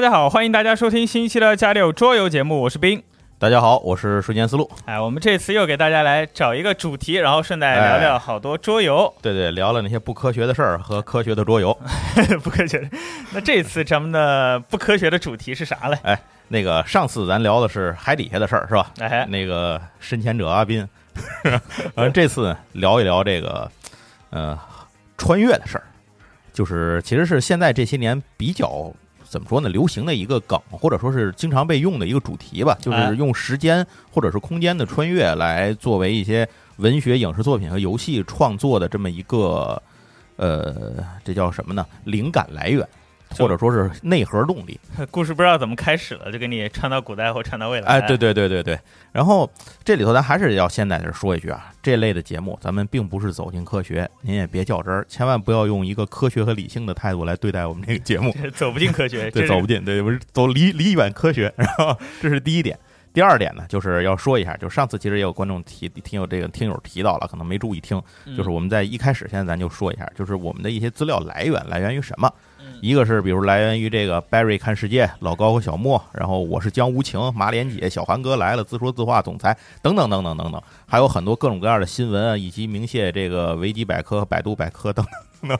大家好，欢迎大家收听新一期的《家里有桌游》节目，我是冰。大家好，我是瞬间思路。哎，我们这次又给大家来找一个主题，然后顺带聊聊好多桌游。对对，聊了那些不科学的事儿和科学的桌游。不科学。那这次咱们的不科学的主题是啥嘞？哎，那个上次咱聊的是海底下的事儿，是吧？哎，那个深潜者阿斌。嗯，这次聊一聊这个，呃，穿越的事儿，就是其实是现在这些年比较。怎么说呢？流行的一个梗，或者说是经常被用的一个主题吧，就是用时间或者是空间的穿越来作为一些文学、影视作品和游戏创作的这么一个，呃，这叫什么呢？灵感来源。或者说是内核动力，故事不知道怎么开始了，就给你穿到古代或穿到未来。哎，对对对对对。然后这里头咱还是要先在这说一句啊，这类的节目咱们并不是走进科学，您也别较真儿，千万不要用一个科学和理性的态度来对待我们这个节目，走不进科学，对，走不进，对，不是走离离远科学。然后这是第一点。第二点呢，就是要说一下，就是上次其实也有观众提，听友这个听友提到了，可能没注意听，就是我们在一开始，现在咱就说一下，就是我们的一些资料来源来源于什么？一个是比如来源于这个 Barry 看世界、老高和小莫，然后我是江无情、马脸姐、小韩哥来了、自说自话总裁等等等等等等，还有很多各种各样的新闻啊，以及明谢这个维基百科、百度百科等等，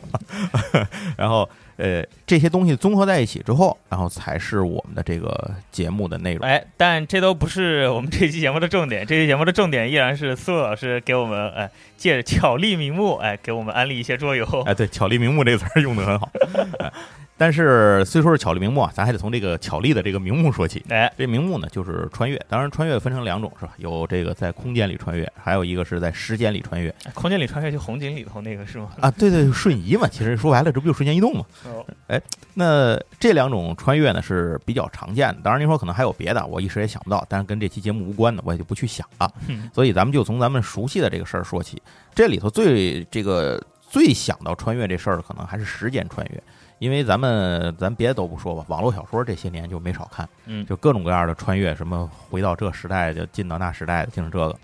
然后。呃，这些东西综合在一起之后，然后才是我们的这个节目的内容。哎，但这都不是我们这期节目的重点。这期节目的重点依然是苏老师给我们，哎，借着巧立名目，哎，给我们安利一些桌游。哎，对，巧立名目这个词儿用的很好。但是虽说是巧立名目啊，咱还得从这个巧立的这个名目说起。哎，这名目呢就是穿越。当然，穿越分成两种是吧？有这个在空间里穿越，还有一个是在时间里穿越。空间里穿越就红警里头那个是吗？啊，对对，瞬移嘛。其实说白了，这不就瞬间移动嘛？哦，哎，那这两种穿越呢是比较常见的。当然，您说可能还有别的，我一时也想不到。但是跟这期节目无关的，我也就不去想了。所以咱们就从咱们熟悉的这个事儿说起。这里头最这个最想到穿越这事儿，可能还是时间穿越。因为咱们咱别的都不说吧，网络小说这些年就没少看，嗯，就各种各样的穿越，什么回到这时代就进到那时代的，就是这个。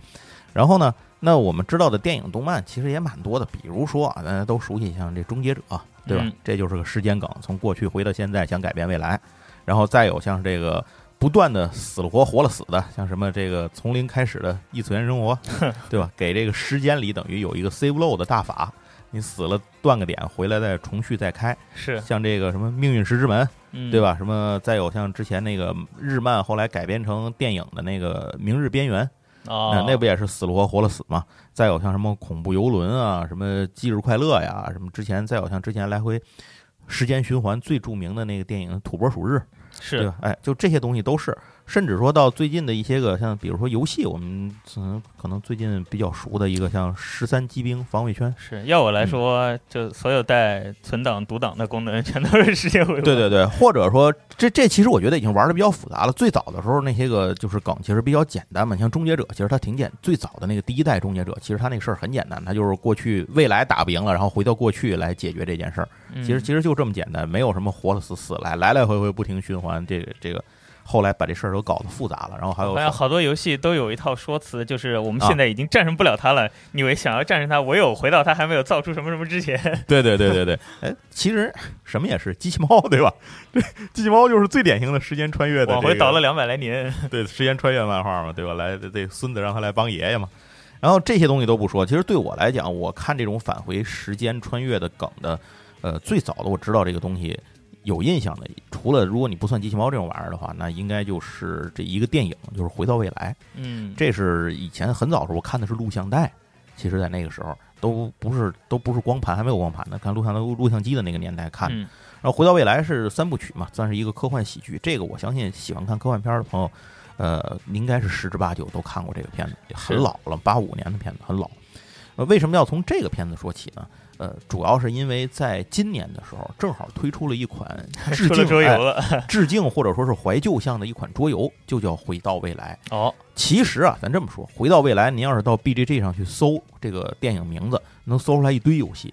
然后呢，那我们知道的电影动漫其实也蛮多的，比如说啊，大家都熟悉像这《终结者》，对吧？这就是个时间梗，从过去回到现在，想改变未来。然后再有像这个不断的死了活，活了死的，像什么这个从零开始的异次元生活，对吧？给这个时间里等于有一个 save low 的大法。你死了断个点，回来再重续再开，是像这个什么命运石之门，对吧？什么再有像之前那个日漫后来改编成电影的那个明日边缘，啊，那不也是死了活活了死吗？再有像什么恐怖游轮啊，什么忌日快乐呀，什么之前再有像之前来回时间循环最著名的那个电影土拨鼠日，是对吧？哎，就这些东西都是甚至说到最近的一些个像比如说游戏，我们嗯可能最近比较熟的一个像十三机兵防卫圈，是要我来说，就所有带存档、读档的功能全都是世界回对对对，或者说这这其实我觉得已经玩的比较复杂了。最早的时候那些个就是梗其实比较简单嘛，像终结者其实它挺简，最早的那个第一代终结者其实它那个事儿很简单，它就是过去未来打不赢了，然后回到过去来解决这件事儿。嗯其实其实就这么简单，没有什么活了死死来来来回回不停循环，这个这个后来把这事儿都搞得复杂了，然后还有好像好多游戏都有一套说辞，就是我们啊现在已经战胜不了它了，你为想要战胜它，唯有回到它还没有造出什么什么之前。对对对对对，哎，其实什么也是机器猫，对吧？对 机器猫就是最典型的时间穿越的、这个，往回倒了两百来年。对时间穿越漫画嘛，对吧？来，这这孙子让他来帮爷爷嘛。然后这些东西都不说，其实对我来讲，我看这种返回时间穿越的梗的，呃，最早的我知道这个东西有印象的，除了如果你不算机器猫这种玩意儿的话，那应该就是这一个电影，就是《回到未来》。嗯，这是以前很早的时候我看的是录像带，其实在那个时候都不是都不是光盘，还没有光盘呢，看录像录录像机的那个年代看的。嗯然后《回到未来》是三部曲嘛，算是一个科幻喜剧。这个我相信喜欢看科幻片的朋友，呃，应该是十之八九都看过这个片子，很老了，八五年的片子很老。呃，为什么要从这个片子说起呢？呃，主要是因为在今年的时候，正好推出了一款 致敬哎桌游了。致敬或者说是怀旧向的一款桌游，就叫《回到未来》。哦，其实啊，咱这么说，《回到未来》，您要是到 BGG 上去搜这个电影名字，能搜出来一堆游戏。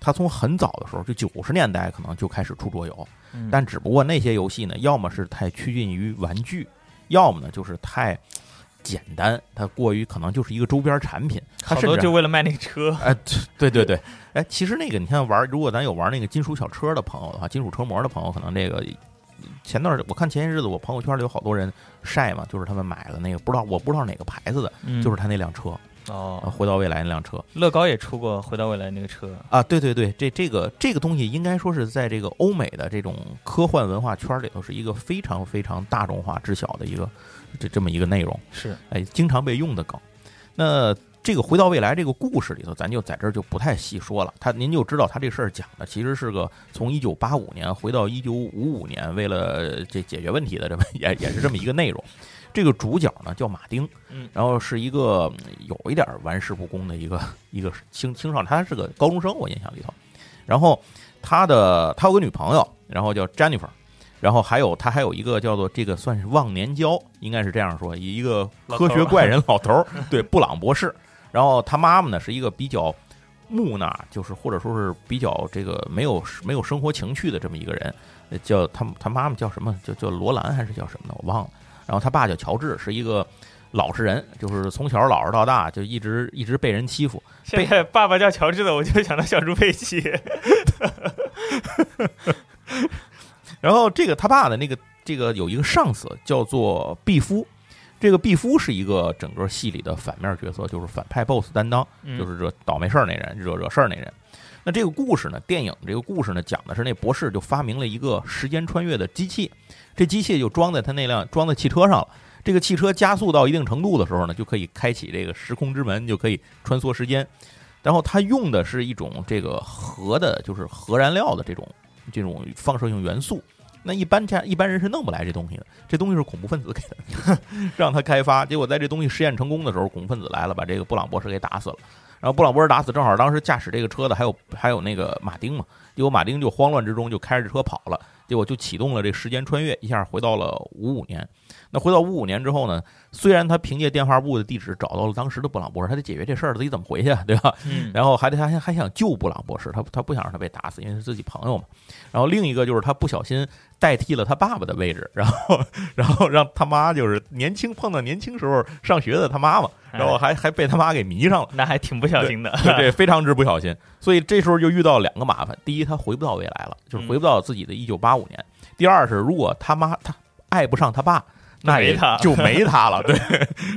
它从很早的时候，就九十年代可能就开始出桌游，嗯但只不过那些游戏呢，要么是太趋近于玩具，要么呢就是太简单，它过于可能就是一个周边产品。它好甚至就为了卖那个车。哎，对对对，哎，其实那个你看玩，如果咱有玩那个金属小车的朋友的话，金属车模的朋友，可能这个前段儿我看前些日子我朋友圈里有好多人晒嘛，就是他们买了那个不知道我不知道哪个牌子的，嗯就是他那辆车，呃哦，回到未来那辆车乐高也出过《回到未来》那个车。啊，对对对，这这个这个东西应该说是在这个欧美的这种科幻文化圈里头是一个非常非常大众化知晓的一个这这么一个内容。是，哎，经常被用的梗。那这个回到未来这个故事里头，咱就在这儿就不太细说了。他您就知道他这事儿讲的其实是个从一九八五年回到一九五五年，为了这解决问题的这么也也是这么一个内容。这个主角呢叫马丁，嗯然后是一个嗯有一点玩世不恭的一个一个青青少年，他是个高中生，我印象里头。然后他的他有个女朋友，然后叫 Jennifer，然后还有他还有一个叫做这个算是忘年交，应该是这样说，一个科学怪人老头儿，对布朗博士。然后他妈妈呢是一个比较木讷，就是或者说是比较这个没有没有生活情趣的这么一个人，呃叫他他妈妈叫什么？叫叫罗兰还是叫什么呢？我忘了。然后他爸叫乔治，是一个老实人，就是从小老实到大，就一直一直被人欺负。现在爸爸叫乔治的，我就想到小猪佩奇。然后这个他爸的那个这个有一个上司叫做毕夫，这个毕夫是一个整个戏里的反面角色，就是反派 BOSS 担当，嗯就是惹倒霉事儿那人，惹惹事儿那人。那这个故事呢，电影这个故事呢，讲的是那博士就发明了一个时间穿越的机器，这机器就装在他那辆装在汽车上了。这个汽车加速到一定程度的时候呢，就可以开启这个时空之门，就可以穿梭时间。然后它用的是一种这个核的，就是核燃料的这种这种放射性元素。那一般家一般人是弄不来这东西的，这东西是恐怖分子给的，让他开发。结果在这东西实验成功的时候，恐怖分子来了，把这个布朗博士给打死了。然后布朗博士打死，正好当时驾驶这个车的还有还有那个马丁嘛，结果马丁就慌乱之中就开着车跑了，结果就启动了这时间穿越，一下回到了五五年。那回到五五年之后呢，虽然他凭借电话簿的地址找到了当时的布朗博士，他得解决这事儿，自己怎么回去啊，对吧？嗯，然后还得他还还想救布朗博士，他他不想让他被打死，因为是自己朋友嘛。然后另一个就是他不小心代替了他爸爸的位置，然后然后让他妈就是年轻碰到年轻时候上学的他妈妈，然后还还被他妈给迷上了。那还挺不小心的。对，这 非常之不小心，所以这时候就遇到两个麻烦：第一，他回不到未来了，就是回不到自己的一九八五年；第二是，如果他妈他爱不上他爸，那也就没他了。对，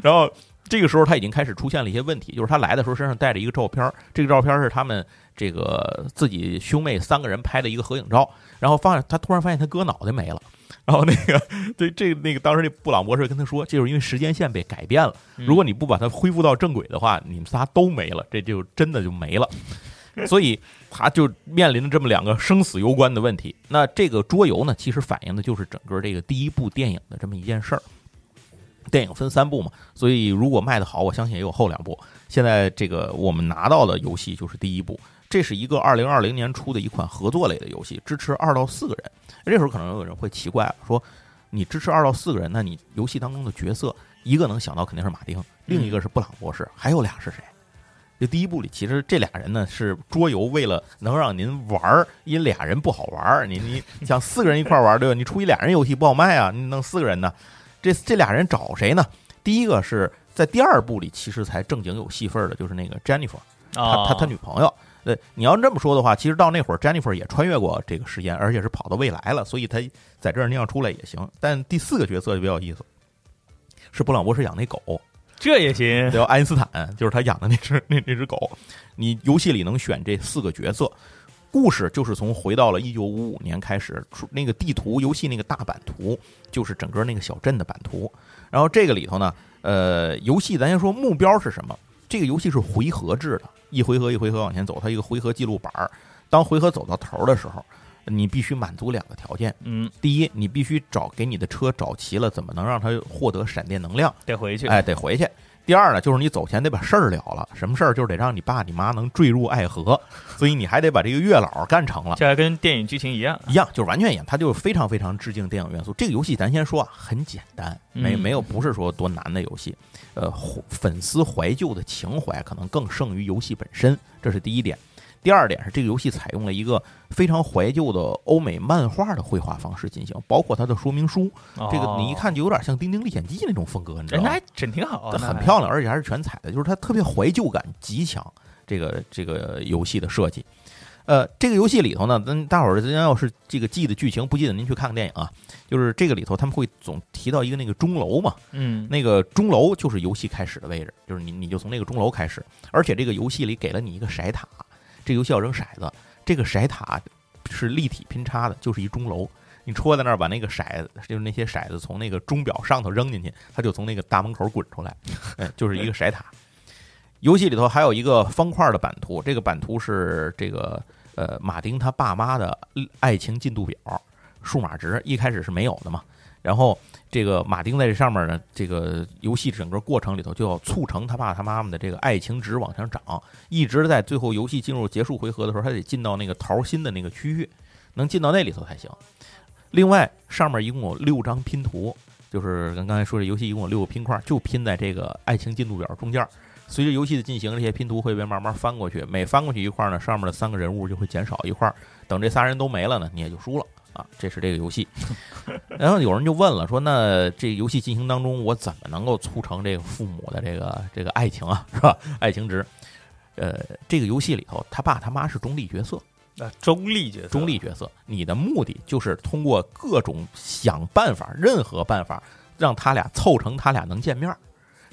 然后这个时候他已经开始出现了一些问题，就是他来的时候身上带着一个照片，这个照片是他们这个自己兄妹三个人拍的一个合影照，然后发现他突然发现他哥脑袋没了。然后那个，对这个那个，当时那布朗博士跟他说，这就是因为时间线被改变了。嗯如果你不把它恢复到正轨的话，你们仨都没了，这就真的就没了。所以他就面临着这么两个生死攸关的问题。那这个桌游呢，其实反映的就是整个这个第一部电影的这么一件事儿。电影分三部嘛，所以如果卖的好，我相信也有后两部。现在这个我们拿到的游戏就是第一部，这是一个二零二零年出的一款合作类的游戏，支持二到四个人。这时候可能有人会奇怪了，说你支持二到四个人，那你游戏当中的角色一个能想到肯定是马丁，另一个是布朗博士，还有俩是谁？这第一部里其实这俩人呢是桌游，为了能让您玩儿，因俩人不好玩儿，你你 想四个人一块玩儿对吧？你出一俩人游戏不好卖啊，你弄四个人呢？这这俩人找谁呢？第一个是在第二部里其实才正经有戏份的，就是那个 Jennifer，他他他女朋友。对，你要这么说的话，其实到那会儿 Jennifer 也穿越过这个时间，而且是跑到未来了，所以他在这儿那样出来也行。但第四个角色就比较有意思，是布朗博士养那狗。这也行，叫爱因斯坦，就是他养的那只那那只狗。你游戏里能选这四个角色，故事就是从回到了一九五五年开始，那个地图游戏那个大版图就是整个那个小镇的版图。然后这个里头呢，呃，游戏咱先说目标是什么？这个游戏是回合制的，一回合一回合往前走，它一个回合记录板儿。当回合走到头的时候，你必须满足两个条件。嗯，第一，你必须找给你的车找齐了，怎么能让它获得闪电能量？得回去，哎，得回去。第二呢，就是你走前得把事儿了了。什么事儿？就是得让你爸你妈能坠入爱河，所以你还得把这个月老干成了。这还跟电影剧情一样，一样，就是完全一样。它就是非常非常致敬电影元素。这个游戏咱先说啊，很简单，没没有不是说多难的游戏。呃，粉丝怀旧的情怀可能更胜于游戏本身，这是第一点。第二点是，这个游戏采用了一个非常怀旧的欧美漫画的绘画方式进行，包括它的说明书。这个你一看就有点像《丁丁历险记》那种风格，你知道吗？那还真挺好，很漂亮，而且还是全彩的，就是它特别怀旧感极强。这个这个游戏的设计，呃，这个游戏里头呢，咱大伙儿咱要是这个记得剧情不记得，您去看看电影啊。就是这个里头他们会总提到一个那个钟楼嘛，嗯，那个钟楼就是游戏开始的位置，就是你你就从那个钟楼开始，而且这个游戏里给了你一个骰塔。这游戏要扔骰子，这个骰塔是立体拼插的，就是一钟楼。你戳在那儿，把那个骰子，就是那些骰子从那个钟表上头扔进去，它就从那个大门口滚出来，就是一个骰塔。游戏里头还有一个方块的版图，这个版图是这个呃马丁他爸妈的爱情进度表，数码值一开始是没有的嘛，然后。这个马丁在这上面呢，这个游戏整个过程里头就要促成他爸他妈妈的这个爱情值往上涨，一直在最后游戏进入结束回合的时候，他得进到那个桃心的那个区域，能进到那里头才行。另外，上面一共有六张拼图，就是跟刚才说的游戏一共有六个拼块，就拼在这个爱情进度表中间。随着游戏的进行，这些拼图会被慢慢翻过去，每翻过去一块呢，上面的三个人物就会减少一块。等这仨人都没了呢，你也就输了。啊，这是这个游戏，然后有人就问了，说那这游戏进行当中，我怎么能够促成这个父母的这个这个爱情啊，是吧？爱情值，呃，这个游戏里头，他爸他妈是中立角色，啊，中立角色，中立角色，你的目的就是通过各种想办法，任何办法，让他俩凑成他俩能见面。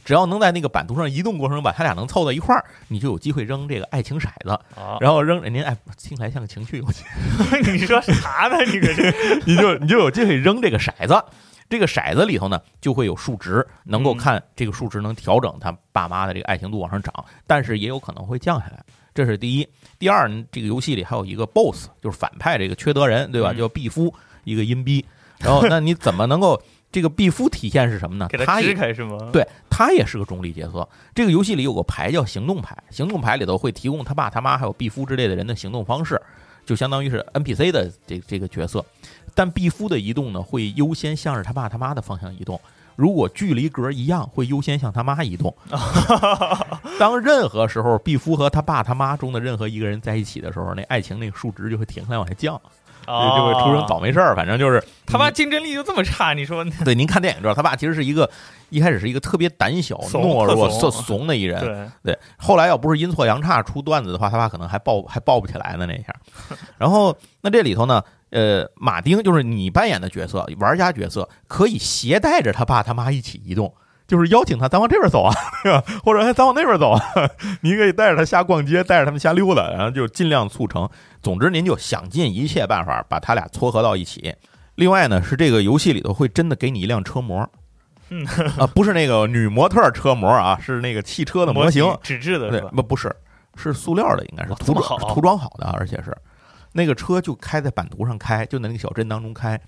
只要能在那个版图上移动过程中把它俩能凑到一块儿，你就有机会扔这个爱情骰子。然后扔，您哎，听起来像个情趣游戏。你说啥呢？你这是，你就你就有机会扔这个骰子。这个骰子里头呢，就会有数值，能够看这个数值能调整他爸妈的这个爱情度往上涨，但是也有可能会降下来。这是第一。第二，这个游戏里还有一个 BOSS，就是反派这个缺德人，对吧？叫毕夫，一个阴逼。然后，那你怎么能够？这个毕夫体现是什么呢？给他支开是吗？对他也是个中立角色。这个游戏里有个牌叫行动牌，行动牌里头会提供他爸、他妈还有毕夫之类的人的行动方式，就相当于是 NPC 的这这个角色。但毕夫的移动呢，会优先向着他爸他妈的方向移动。如果距离格一样，会优先向他妈移动。当任何时候毕夫和他爸他妈中的任何一个人在一起的时候，那爱情那个数值就会停下来往下降。就会出生倒霉事儿，反正就是他爸竞争力就这么差，你说？对，您看电影知道，他爸其实是一个一开始是一个特别胆小、懦弱、怂怂的一人。对，后来要不是阴错阳差出段子的话，他爸可能还抱还抱不起来呢那一下。然后那这里头呢，呃，马丁就是你扮演的角色，玩家角色可以携带着他爸他妈一起移动。就是邀请他，咱往这边走啊，或者咱往那边走啊。你可以带着他瞎逛街，带着他们瞎溜达，然后就尽量促成。总之，您就想尽一切办法把他俩撮合到一起。另外呢，是这个游戏里头会真的给你一辆车模，啊，不是那个女模特车模啊，是那个汽车的模型，纸质的，对，不不是，是塑料的，应该是涂装涂装好的，而且是那个车就开在版图上开，就在那个小镇当中开。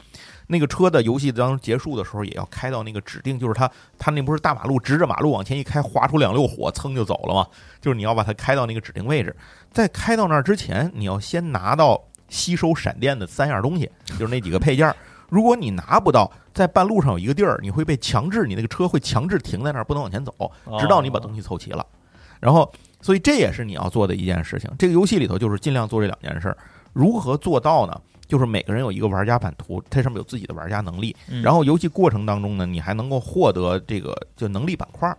那个车的游戏当结束的时候，也要开到那个指定，就是它它那不是大马路，直着马路往前一开，划出两溜火，噌就走了嘛。就是你要把它开到那个指定位置，在开到那儿之前，你要先拿到吸收闪电的三样东西，就是那几个配件儿。如果你拿不到，在半路上有一个地儿，你会被强制，你那个车会强制停在那儿，不能往前走，直到你把东西凑齐了。然后，所以这也是你要做的一件事情。这个游戏里头就是尽量做这两件事儿。如何做到呢？就是每个人有一个玩家版图，它上面有自己的玩家能力。然后游戏过程当中呢，你还能够获得这个就能力板块儿。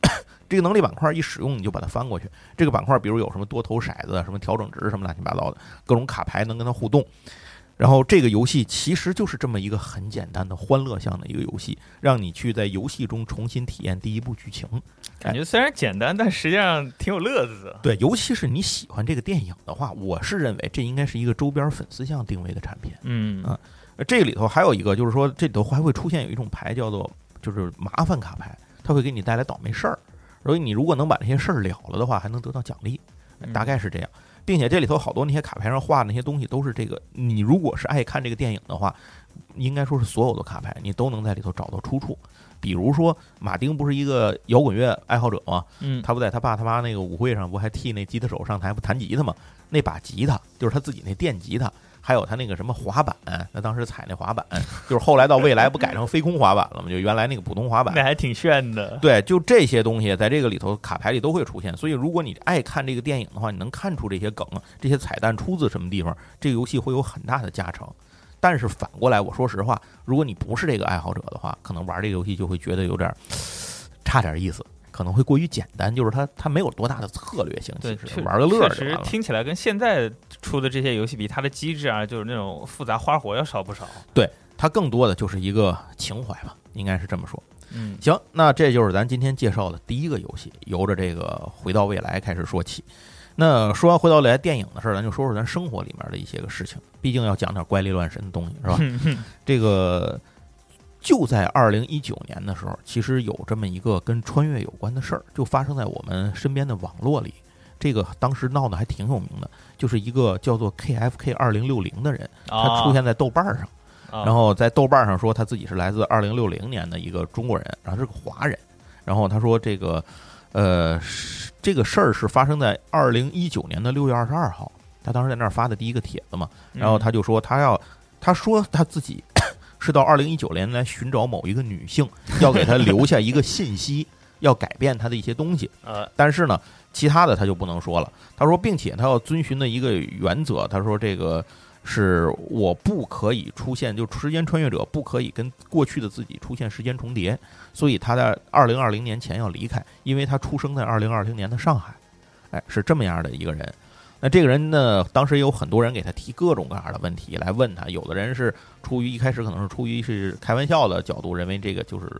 这个能力板块一使用，你就把它翻过去。这个板块比如有什么多头骰子、什么调整值、什么乱七八糟的各种卡牌能跟它互动。然后这个游戏其实就是这么一个很简单的欢乐向的一个游戏，让你去在游戏中重新体验第一部剧情。感觉虽然简单，但实际上挺有乐子的。对，尤其是你喜欢这个电影的话，我是认为这应该是一个周边粉丝向定位的产品。嗯啊，这里头还有一个就是说，这里头还会出现有一种牌叫做就是麻烦卡牌，它会给你带来倒霉事儿。所以你如果能把这些事儿了了的话，还能得到奖励，大概是这样。并且这里头好多那些卡牌上画的那些东西都是这个，你如果是爱看这个电影的话，应该说是所有的卡牌你都能在里头找到出处。比如说马丁不是一个摇滚乐爱好者吗？嗯，他不在他爸他妈那个舞会上不还替那吉他手上台不弹吉他吗？那把吉他就是他自己那电吉他。还有他那个什么滑板，那当时踩那滑板，就是后来到未来不改成飞空滑板了吗？就原来那个普通滑板，那还挺炫的。对，就这些东西在这个里头卡牌里都会出现。所以如果你爱看这个电影的话，你能看出这些梗、这些彩蛋出自什么地方，这个游戏会有很大的加成。但是反过来，我说实话，如果你不是这个爱好者的话，可能玩这个游戏就会觉得有点差点意思。可能会过于简单，就是它它没有多大的策略性，其实，玩个乐确实听起来跟现在出的这些游戏比，它的机制啊，就是那种复杂花活要少不少。对，它更多的就是一个情怀吧，应该是这么说。嗯，行，那这就是咱今天介绍的第一个游戏，由着这个回到未来开始说起。那说完回到未来电影的事儿，咱就说说咱生活里面的一些个事情，毕竟要讲点怪力乱神的东西，是吧？这个。就在二零一九年的时候，其实有这么一个跟穿越有关的事儿，就发生在我们身边的网络里。这个当时闹得还挺有名的，就是一个叫做 KFK 二零六零的人，他出现在豆瓣上，然后在豆瓣上说他自己是来自二零六零年的一个中国人，然后是个华人。然后他说这个，呃，这个事儿是发生在二零一九年的六月二十二号，他当时在那儿发的第一个帖子嘛。然后他就说他要，他说他自己。是到二零一九年来寻找某一个女性，要给她留下一个信息，要改变她的一些东西。呃，但是呢，其他的他就不能说了。他说，并且他要遵循的一个原则，他说这个是我不可以出现，就时间穿越者不可以跟过去的自己出现时间重叠。所以他在二零二零年前要离开，因为他出生在二零二零年的上海。哎，是这么样的一个人。那这个人呢？当时也有很多人给他提各种各样的问题来问他，有的人是出于一开始可能是出于是开玩笑的角度，认为这个就是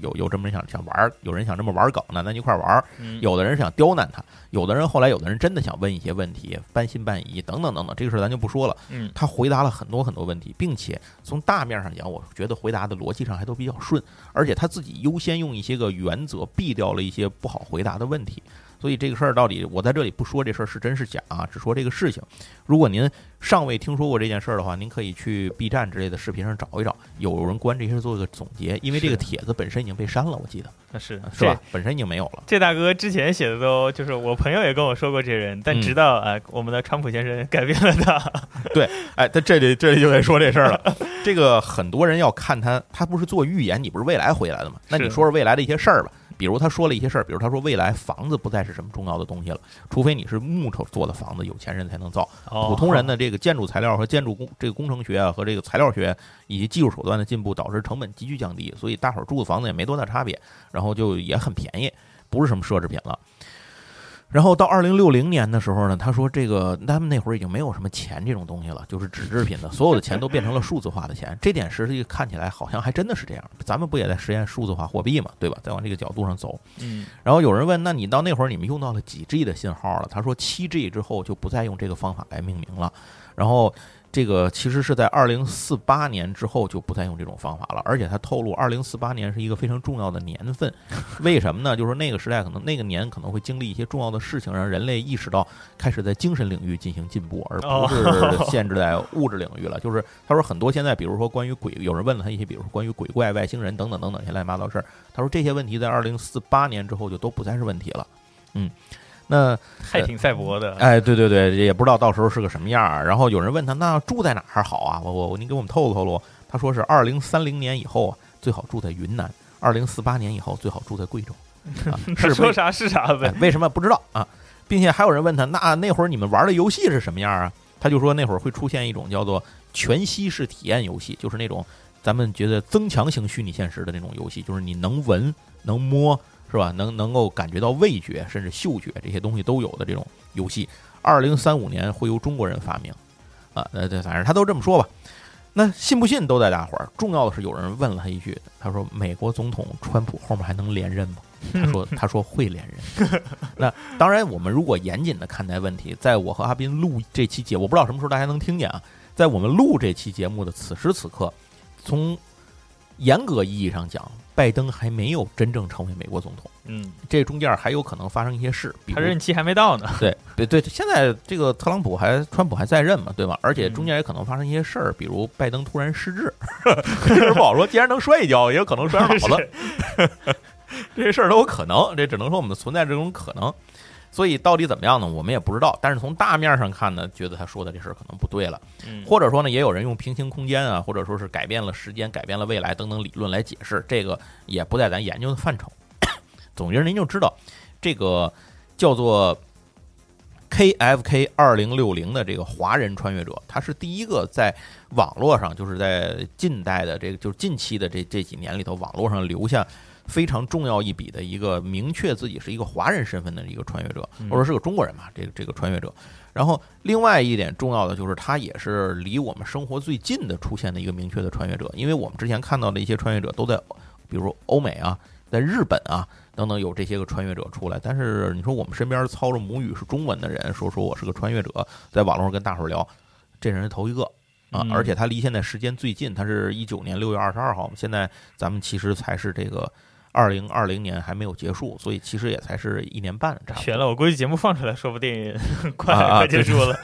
有有这么人想想玩，有人想这么玩梗呢，咱一块玩。有的人是想刁难他，有的人后来有的人真的想问一些问题，半信半疑等等等等，这个事儿咱就不说了。嗯，他回答了很多很多问题，并且从大面上讲，我觉得回答的逻辑上还都比较顺，而且他自己优先用一些个原则避掉了一些不好回答的问题。所以这个事儿到底，我在这里不说这事儿是真是假啊，只说这个事情。如果您尚未听说过这件事儿的话，您可以去 B 站之类的视频上找一找，有人关这些做一个总结。因为这个帖子本身已经被删了，我记得那是是吧？本身已经没有了。这大哥之前写的都就是我朋友也跟我说过这人，但直到哎我们的川普先生改变了他。对，哎，他这里这里就得说这事儿了。这个很多人要看他，他不是做预言，你不是未来回来的吗？那你说说未来的一些事儿吧。比如他说了一些事儿，比如他说未来房子不再是什么重要的东西了，除非你是木头做的房子，有钱人才能造。普通人的这个建筑材料和建筑工这个工程学啊和这个材料学以及技术手段的进步，导致成本急剧降低，所以大伙儿住的房子也没多大差别，然后就也很便宜，不是什么奢侈品了。然后到二零六零年的时候呢，他说这个他们那会儿已经没有什么钱这种东西了，就是纸制品的，所有的钱都变成了数字化的钱。这点实际看起来好像还真的是这样。咱们不也在实验数字化货币嘛，对吧？再往这个角度上走。嗯。然后有人问，那你到那会儿你们用到了几 G 的信号了？他说七 G 之后就不再用这个方法来命名了。然后这个其实是在二零四八年之后就不再用这种方法了，而且他透露，二零四八年是一个非常重要的年份。为什么呢？就是那个时代可能那个年可能会经历一些重要的事情，让人类意识到开始在精神领域进行进步，而不是 限制在物质领域了。就是他说很多现在，比如说关于鬼，有人问了他一些，比如说关于鬼怪、外星人等等等等一些乱七八糟事儿。他说这些问题在二零四八年之后就都不再是问题了。嗯。那还挺赛博的，哎，对对对，也不知道到时候是个什么样儿。然后有人问他，那住在哪儿好啊？我我您给我们透露透露。他说是二零三零年以后啊，最好住在云南；二零四八年以后最好住在贵州。是说啥是啥呗？为什么不知道啊？并且还有人问他，那那会儿你们玩的游戏是什么样啊？他就说那会儿会出现一种叫做全息式体验游戏，就是那种咱们觉得增强型虚拟现实的那种游戏，就是你能闻能摸。是吧？能能够感觉到味觉，甚至嗅觉这些东西都有的这种游戏，二零三五年会由中国人发明，啊，那这，反正他都这么说吧。那信不信都在大伙儿。重要的是，有人问了他一句，他说：“美国总统川普后面还能连任吗？”他说：“他说会连任。”那当然，我们如果严谨的看待问题，在我和阿斌录这期节，我不知道什么时候大家能听见啊。在我们录这期节目的此时此刻，从严格意义上讲。拜登还没有真正成为美国总统，嗯，这中间还有可能发生一些事，他任期还没到呢。对对对，现在这个特朗普还川普还在任嘛，对吧？而且中间也可能发生一些事儿，比如拜登突然失智，这事不好说。既然能摔一跤，也有可能摔好了，这些事儿都有可能。这只能说我们存在这种可能。所以到底怎么样呢？我们也不知道。但是从大面上看呢，觉得他说的这事儿可能不对了。或者说呢，也有人用平行空间啊，或者说是改变了时间、改变了未来等等理论来解释，这个也不在咱研究的范畴。总之，您就知道这个叫做 KFK 二零六零的这个华人穿越者，他是第一个在网络上，就是在近代的这个就是近期的这这几年里头，网络上留下。非常重要一笔的一个明确自己是一个华人身份的一个穿越者，或者是个中国人吧，这个这个穿越者。然后另外一点重要的就是，他也是离我们生活最近的出现的一个明确的穿越者。因为我们之前看到的一些穿越者都在，比如欧美啊，在日本啊等等有这些个穿越者出来。但是你说我们身边操着母语是中文的人说说我是个穿越者，在网络上跟大伙儿聊，这人是头一个啊！而且他离现在时间最近，他是一九年六月二十二号，现在咱们其实才是这个。二零二零年还没有结束，所以其实也才是一年半。悬了，我估计节目放出来说不定快 快结束了。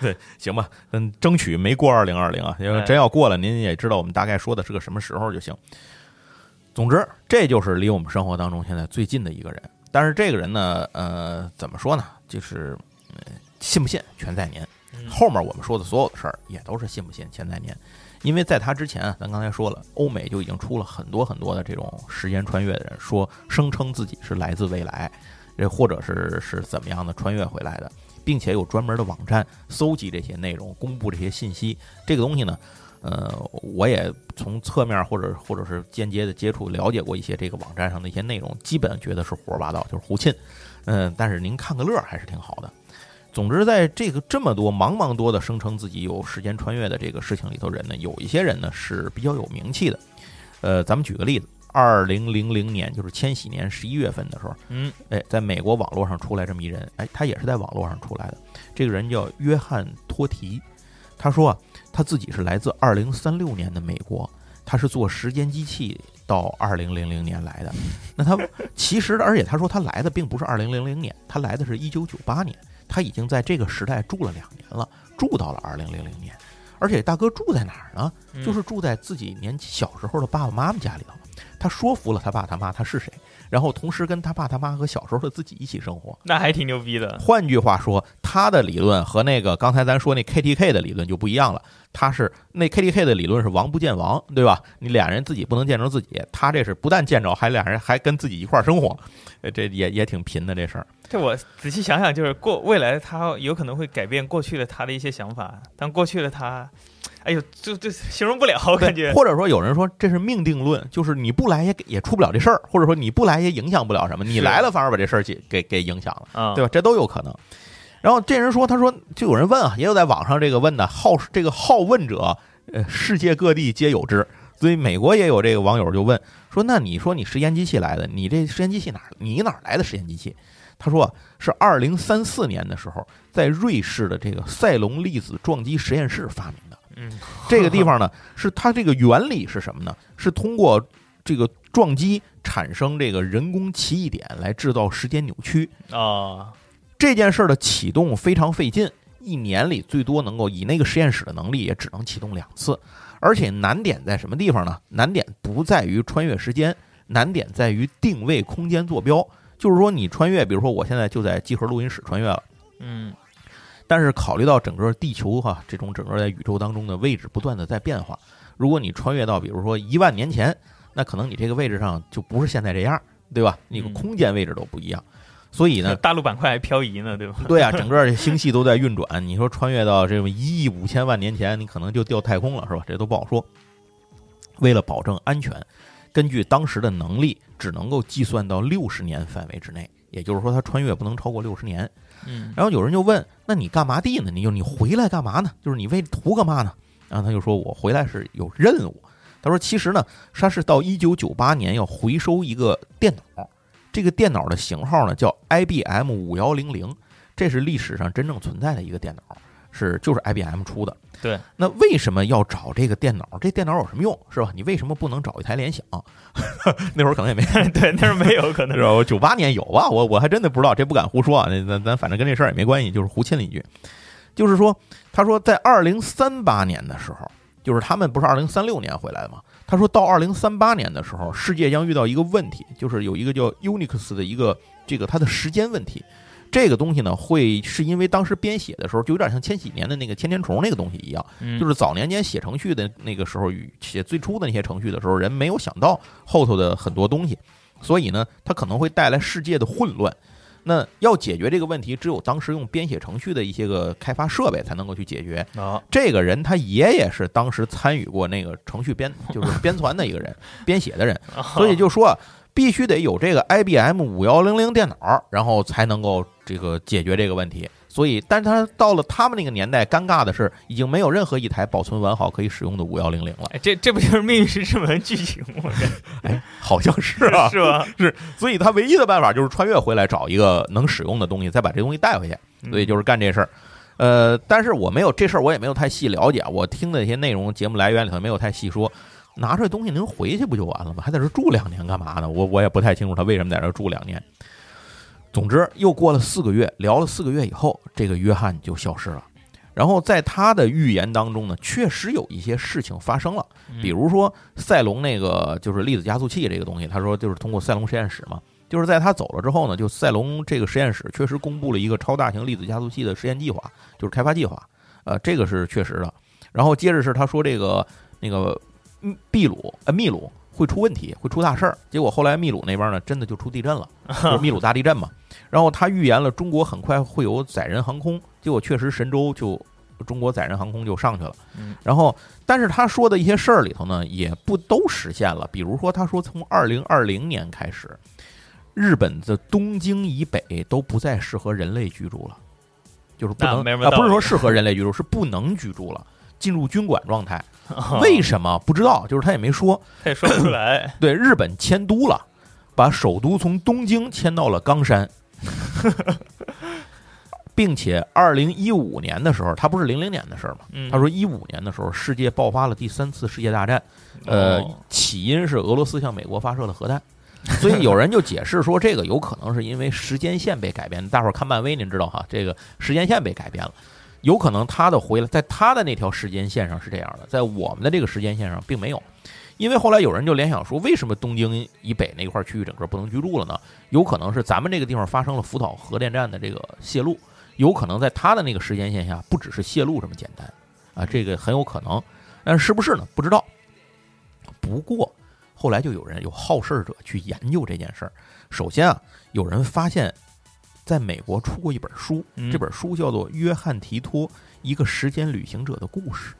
对，行吧，嗯，争取没过二零二零啊，因为真要过了，您也知道我们大概说的是个什么时候就行。总之，这就是离我们生活当中现在最近的一个人。但是这个人呢，呃，怎么说呢？就是信不信全在您。后面我们说的所有的事儿也都是信不信全在您。因为在他之前啊，咱刚才说了，欧美就已经出了很多很多的这种时间穿越的人，说声称自己是来自未来，这或者是是怎么样的穿越回来的，并且有专门的网站搜集这些内容，公布这些信息。这个东西呢，呃，我也从侧面或者或者是间接的接触了解过一些这个网站上的一些内容，基本觉得是胡说八道，就是胡沁。嗯，但是您看个乐还是挺好的。总之，在这个这么多茫茫多的声称自己有时间穿越的这个事情里头，人呢，有一些人呢是比较有名气的。呃，咱们举个例子，二零零零年，就是千禧年十一月份的时候，嗯，哎，在美国网络上出来这么一人，哎，他也是在网络上出来的。这个人叫约翰托提，他说啊，他自己是来自二零三六年的美国，他是做时间机器到二零零零年来的。那他 其实，而且他说他来的并不是二零零零年，他来的是一九九八年。他已经在这个时代住了两年了，住到了二零零零年，而且大哥住在哪儿呢？就是住在自己年小时候的爸爸妈妈家里头。他说服了他爸他妈他是谁，然后同时跟他爸他妈和小时候的自己一起生活，那还挺牛逼的。换句话说，他的理论和那个刚才咱说那 KTK 的理论就不一样了。他是那 KTK 的理论是王不见王，对吧？你俩人自己不能见着自己，他这是不但见着，还俩人还跟自己一块儿生活，这也也挺贫的这事儿。这我仔细想想，就是过未来他有可能会改变过去的他的一些想法，但过去的他。哎呦，就这形容不了，我感觉。或者说，有人说这是命定论，就是你不来也也出不了这事儿，或者说你不来也影响不了什么，你来了反而把这事儿给给给影响了，对吧？这都有可能。然后这人说，他说就有人问啊，也有在网上这个问的好这个好问者，呃，世界各地皆有之，所以美国也有这个网友就问说，那你说你实验机器来的，你这实验机器哪你哪来的实验机器？他说啊，是二零三四年的时候，在瑞士的这个塞隆粒子撞击实验室发明的。嗯，这个地方呢，是它这个原理是什么呢？是通过这个撞击产生这个人工奇异点来制造时间扭曲。啊，这件事儿的启动非常费劲，一年里最多能够以那个实验室的能力，也只能启动两次。而且难点在什么地方呢？难点不在于穿越时间，难点在于定位空间坐标。就是说，你穿越，比如说我现在就在集合录音室穿越了，嗯但是考虑到整个地球哈这种整个在宇宙当中的位置不断的在变化，如果你穿越到比如说一万年前，那可能你这个位置上就不是现在这样，对吧？你个嗯空间位置都不一样。所以呢，大陆板块还漂移呢，对吧？对啊，整个星系都在运转。你说穿越到这么一亿五千万年前，你可能就掉太空了，是吧？这都不好说。为了保证安全，根据当时的能力，只能够计算到六十年范围之内。也就是说，它穿越不能超过六十年。嗯然后有人就问：“那你干嘛地呢？你就你回来干嘛呢？就是你为图干嘛呢？”然后他就说：“我回来是有任务。”他说：“其实呢，他是到一九九八年要回收一个电脑，这个电脑的型号呢叫 IBM 五幺零零，这是历史上真正存在的一个电脑，是就是 IBM 出的。对，那为什么要找这个电脑？这电脑有什么用，是吧？你为什么不能找一台联想？那会儿可能也没 对，那是没有可能是。吧？我九八年有吧？我我还真的不知道，这不敢胡说啊。那咱咱反正跟这事儿也没关系，就是胡沁了一句。就是说，他说在二零三八年的时候，就是他们不是二零三六年回来的吗？他说到二零三八年的时候，世界将遇到一个问题，就是有一个叫 Unix 的一个这个它的时间问题。这个东西呢，会是因为当时编写的时候，就有点像千禧年的那个千年虫那个东西一样，嗯就是早年间写程序的那个时候，与写最初的那些程序的时候，人没有想到后头的很多东西，所以呢，它可能会带来世界的混乱。那要解决这个问题，只有当时用编写程序的一些个开发设备才能够去解决。啊，这个人他爷爷是当时参与过那个程序编，就是编纂的一个人，编写的人，所以就说啊必须得有这个 IBM 五幺零零电脑，然后才能够这个解决这个问题。所以，但是他到了他们那个年代，尴尬的是，已经没有任何一台保存完好可以使用的五幺零零了。哎，这这不就是《命运石之门》剧情吗？哎，好像是啊，是吧？是所以他唯一的办法就是穿越回来找一个能使用的东西，再把这东西带回去。所以就是干这事儿。呃，但是我没有这事儿，我也没有太细了解。我听的一些内容，节目来源里头没有太细说。拿出来东西您回去不就完了吗？还在这住两年干嘛呢？我我也不太清楚他为什么在这住两年。总之，又过了四个月，聊了四个月以后，这个约翰就消失了。然后在他的预言当中呢，确实有一些事情发生了，嗯比如说赛隆那个就是粒子加速器这个东西，他说就是通过赛隆实验室嘛，就是在他走了之后呢，就赛隆这个实验室确实公布了一个超大型粒子加速器的实验计划，就是开发计划，呃，这个是确实的。然后接着是他说这个那个嗯秘鲁呃秘鲁会出问题，会出大事儿，结果后来秘鲁那边呢真的就出地震了，就是秘鲁大地震嘛。然后他预言了中国很快会有载人航空，结果确实神舟就中国载人航空就上去了。嗯然后，但是他说的一些事儿里头呢，也不都实现了。比如说，他说从二零二零年开始，日本的东京以北都不再适合人类居住了，就是不能啊，不是说适合人类居住，是不能居住了，进入军管状态。哦为什么不知道？就是他也没说。他也说不出来。对，日本迁都了，把首都从东京迁到了冈山，并且二零一五年的时候，他不是零零年的事儿吗？嗯他说一五年的时候，世界爆发了第三次世界大战，呃哦，起因是俄罗斯向美国发射了核弹。所以有人就解释说，这个有可能是因为时间线被改变。大伙儿看漫威，您知道哈，这个时间线被改变了，有可能他的回来，在他的那条时间线上是这样的，在我们的这个时间线上并没有。因为后来有人就联想说，为什么东京以北那块区域整个不能居住了呢？有可能是咱们这个地方发生了福岛核电站的这个泄露，有可能在他的那个时间线下，不只是泄露这么简单啊，这个很有可能。但是是不是呢？不知道。不过后来就有人有好事者去研究这件事儿。首先啊，有人发现，在美国出过一本书，嗯这本书叫做《约翰提托：一个时间旅行者的故事》。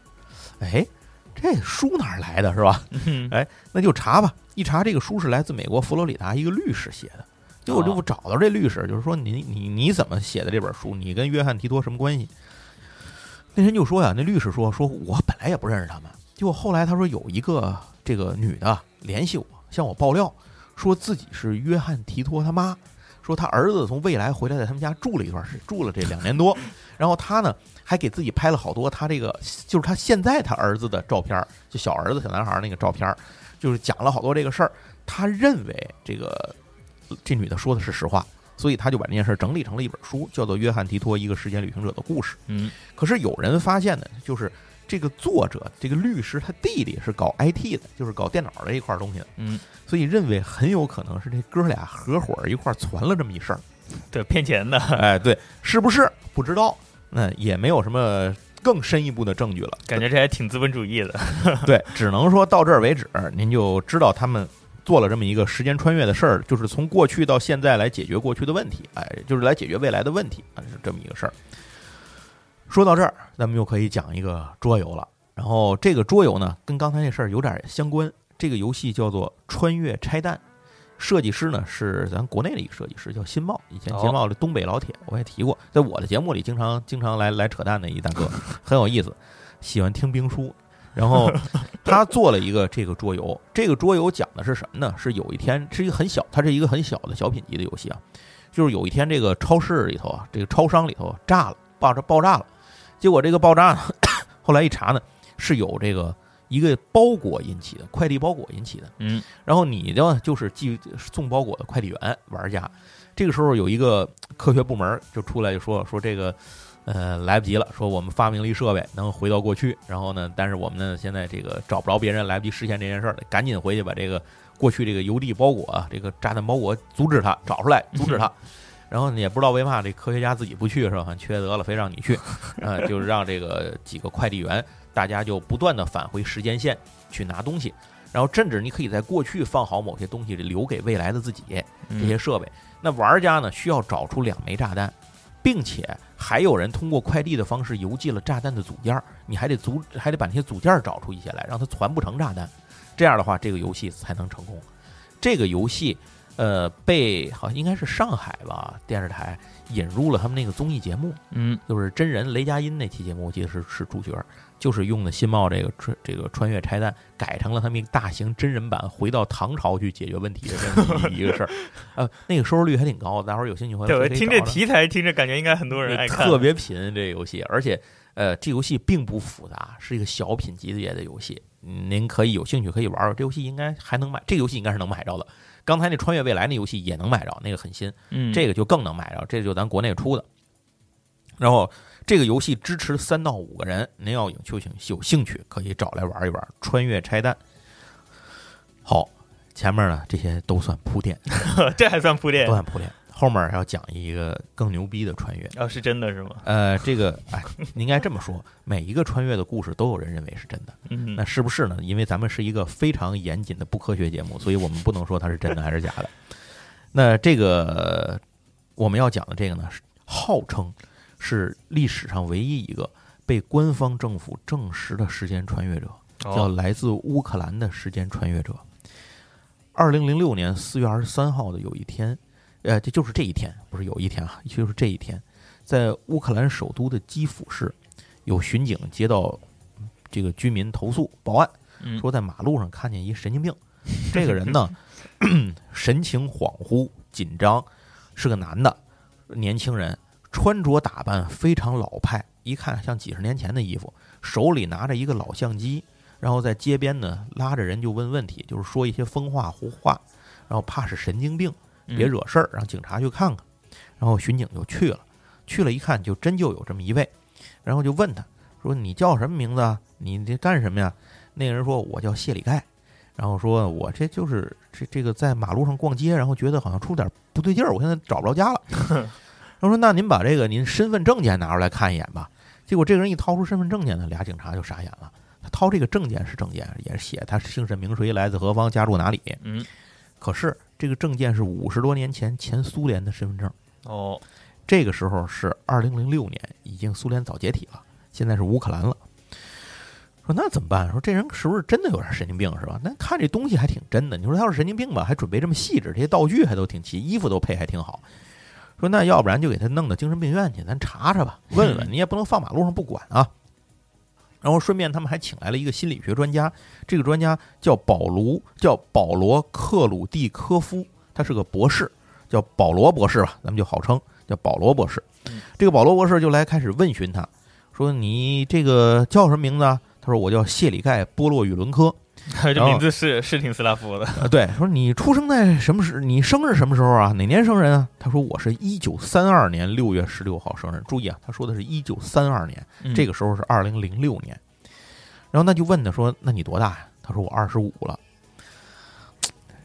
哎，这书哪儿来的是吧？嗯 哎，那就查吧。一查，这个书是来自美国佛罗里达一个律师写的。结果就哦找到这律师，就是说你你你怎么写的这本书？你跟约翰提托什么关系？那人就说呀，那律师说说我本来也不认识他们，结果后来他说有一个这个女的联系我，向我爆料，说自己是约翰提托他妈，说他儿子从未来回来，在他们家住了一段时，住了这两年多。然后他呢，还给自己拍了好多他这个，就是他现在他儿子的照片，就小儿子小男孩那个照片，就是讲了好多这个事儿。他认为这个这女的说的是实话，所以他就把这件事整理成了一本书，叫做《约翰提托：一个时间旅行者的故事》。嗯，可是有人发现呢，就是这个作者这个律师他弟弟是搞 IT 的，就是搞电脑这一块东西的。嗯，所以认为很有可能是这哥俩合伙一块传了这么一事儿。对，骗钱的，哎，对，是不是不知道？那也没有什么更深一步的证据了。感觉这还挺资本主义的。对，只能说到这儿为止，您就知道他们做了这么一个时间穿越的事儿，就是从过去到现在来解决过去的问题，哎，就是来解决未来的问题啊，是这么一个事儿。说到这儿，咱们又可以讲一个桌游了。然后这个桌游呢，跟刚才那事儿有点相关。这个游戏叫做《穿越拆弹》，设计师呢是咱国内的一个设计师，叫新茂。以前新茂的东北老铁，我也提过，在我的节目里经常经常来来扯淡的一大哥，很有意思，喜欢听兵书。然后他做了一个这个桌游，这个桌游讲的是什么呢？是有一天是一个很小，它是一个很小的小品级的游戏啊。就是有一天这个超市里头啊，这个超商里头炸了，爆炸爆炸了。结果这个爆炸呢，后来一查呢，是有这个一个包裹引起的，快递包裹引起的。嗯，然后你呢就是寄送包裹的快递员玩家。这个时候有一个 科学部门就出来就说说这个。呃，来不及了。说我们发明了一设备，能回到过去。然后呢，但是我们呢，现在这个找不着别人，来不及实现这件事儿，赶紧回去把这个过去这个邮递包裹、这个炸弹包裹阻止它，找出来，阻止它。然后也不知道为嘛这科学家自己不去是吧？很缺德了，非让你去。呃，就是让这个几个快递员，大家就不断的返回时间线去拿东西。然后甚至你可以在过去放好某些东西，留给未来的自己这些设备。那玩家呢，需要找出两枚炸弹。并且还有人通过快递的方式邮寄了炸弹的组件，你还得组还得把那些组件找出一些来，让它传不成炸弹。这样的话，这个游戏才能成功。这个游戏，呃，被好像应该是上海吧电视台引入了他们那个综艺节目，嗯，就是真人雷佳音那期节目，我记得是是主角。就是用的新茂这个穿这个穿越拆弹改成了他们一个大型真人版，回到唐朝去解决问题的这么一个事儿，呃，那个收视率还挺高，大伙儿有兴趣会对，听这题材，听着感觉应该很多人爱看，特别贫这游戏，而且呃，这游戏并不复杂，是一个小品级别的游戏，您可以有兴趣可以玩玩。这游戏应该还能买，这个游戏应该是能买着的。刚才那穿越未来那游戏也能买着，那个很新，嗯，这个就更能买着，这就咱国内出的，然后。这个游戏支持三到五个人，您要有就请有兴趣可以找来玩一玩。穿越拆弹，好，前面呢这些都算铺垫，这还算铺垫，都算铺垫。后面要讲一个更牛逼的穿越，哦，是真的是吗？呃，这个哎，您应该这么说，每一个穿越的故事都有人认为是真的，嗯，那是不是呢？因为咱们是一个非常严谨的不科学节目，所以我们不能说它是真的还是假的。那这个我们要讲的这个呢，是号称。是历史上唯一一个被官方政府证实的时间穿越者，叫来自乌克兰的时间穿越者。二零零六年四月二十三号的有一天，呃，这就是这一天，不是有一天啊，就是这一天，在乌克兰首都的基辅市，有巡警接到这个居民投诉报案，说在马路上看见一神经病。这个人呢，神情恍惚、紧张，是个男的，年轻人。穿着打扮非常老派，一看像几十年前的衣服，手里拿着一个老相机，然后在街边呢拉着人就问问题，就是说一些风话胡话，然后怕是神经病，别惹事儿，让警察去看看。然后巡警就去了，去了一看，就真就有这么一位，然后就问他说：“你叫什么名字啊？你这干什么呀？”那个人说：“我叫谢里盖。”然后说：“我这就是这这个在马路上逛街，然后觉得好像出点不对劲儿，我现在找不着家了。”他说：“那您把这个您身份证件拿出来看一眼吧。”结果这个人一掏出身份证件呢，俩警察就傻眼了。他掏这个证件是证件，也是写他姓甚名谁，来自何方，家住哪里。嗯，可是这个证件是五十多年前前苏联的身份证。哦，这个时候是二零零六年，已经苏联早解体了，现在是乌克兰了。说那怎么办？说这人是不是真的有点神经病是吧？那看这东西还挺真的。你说他要是神经病吧，还准备这么细致，这些道具还都挺齐，衣服都配还挺好。说那要不然就给他弄到精神病院去，咱查查吧，问问 你也不能放马路上不管啊。然后顺便他们还请来了一个心理学专家，这个专家叫保卢，叫保罗克鲁蒂科夫，他是个博士，叫保罗博士吧，咱们就好称叫保罗博士。这个保罗博士就来开始问询他，说你这个叫什么名字啊？他说我叫谢里盖波洛与伦科。这名字是是挺斯拉夫的。呃，对，说你出生在什么时？你生日什么时候啊？哪年生人啊？他说我是一九三二年六月十六号生人。注意啊，他说的是一九三二年，这个时候是二零零六年。然后那就问他说：“那你多大呀？”他说：“我二十五了。”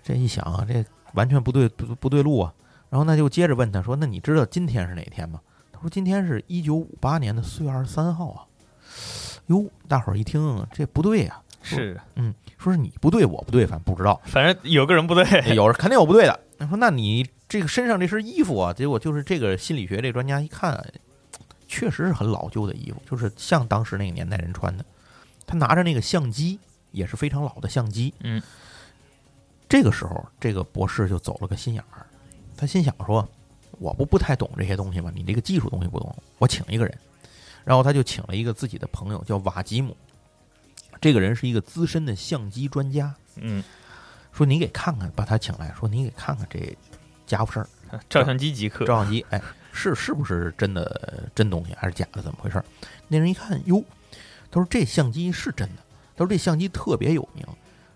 这一想啊，这完全不对不不对路啊。然后那就接着问他说：“那你知道今天是哪天吗？”他说：“今天是一九五八年的四月二十三号啊。”哟，大伙儿一听这不对呀，是嗯。说是你不对，我不对，反正不知道，反正有个人不对，有人肯定有不对的。他说：“那你这个身上这身衣服啊，结果就是这个心理学这专家一看，确实是很老旧的衣服，就是像当时那个年代人穿的。他拿着那个相机，也是非常老的相机。嗯，这个时候，这个博士就走了个心眼儿，他心想说：我不不太懂这些东西嘛，你这个技术东西不懂，我请一个人。然后他就请了一个自己的朋友，叫瓦吉姆。”这个人是一个资深的相机专家，嗯，说你给看看，把他请来说你给看看这家伙事儿，照相机即可，照相机，哎，是是不是真的真东西还是假的？怎么回事？那人一看，哟，他说这相机是真的，他说这相机特别有名，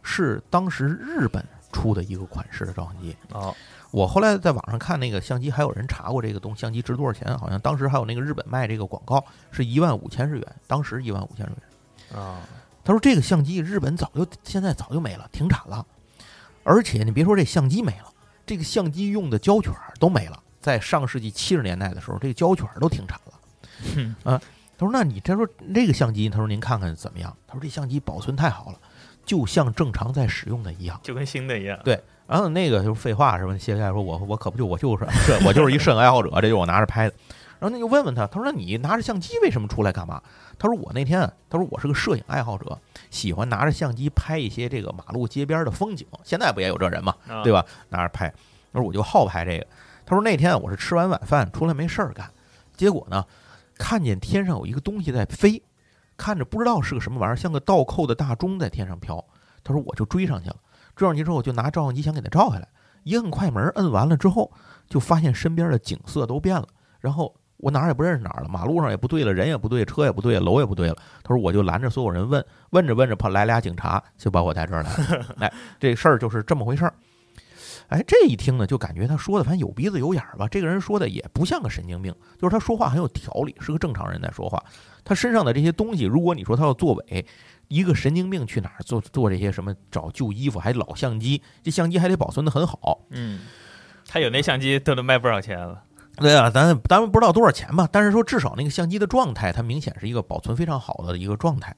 是当时日本出的一个款式的照相机。哦，我后来在网上看那个相机，还有人查过这个东相机值多少钱？好像当时还有那个日本卖这个广告是一万五千日元，当时一万五千日元啊。他说：“这个相机日本早就现在早就没了，停产了。而且你别说这相机没了，这个相机用的胶卷都没了。在上世纪七十年代的时候，这个胶卷都停产了。啊，他说：那你他说这个相机，他说您看看怎么样？他说这相机保存太好了，就像正常在使用的一样，就跟新的一样。对。然后那个就是废话什么？谢盖说：我我可不就我就是摄我就是一摄影爱好者，这就是我拿着拍的。然后那就问问他，他说：那你拿着相机为什么出来干嘛？”他说：“我那天，他说我是个摄影爱好者，喜欢拿着相机拍一些这个马路街边的风景。现在不也有这人嘛，对吧？拿着拍。他说我就好拍这个。他说那天我是吃完晚饭出来没事儿干，结果呢，看见天上有一个东西在飞，看着不知道是个什么玩意儿，像个倒扣的大钟在天上飘。他说我就追上去了，追上去之后我就拿照相机想给它照下来，一摁快门，摁完了之后就发现身边的景色都变了，然后。”我哪儿也不认识哪儿了，马路上也不对了，人也不对，车也不对，楼也不对了。他说，我就拦着所有人问，问着问着，跑来俩警察，就把我带这儿来了。哎，这事儿就是这么回事儿。哎，这一听呢，就感觉他说的反正有鼻子有眼儿吧。这个人说的也不像个神经病，就是他说话很有条理，是个正常人在说话。他身上的这些东西，如果你说他要作伪，一个神经病去哪儿做做这些什么找旧衣服，还老相机，这相机还得保存的很好。嗯，他有那相机都能卖不少钱了。对啊，咱咱们不知道多少钱吧，但是说至少那个相机的状态，它明显是一个保存非常好的一个状态。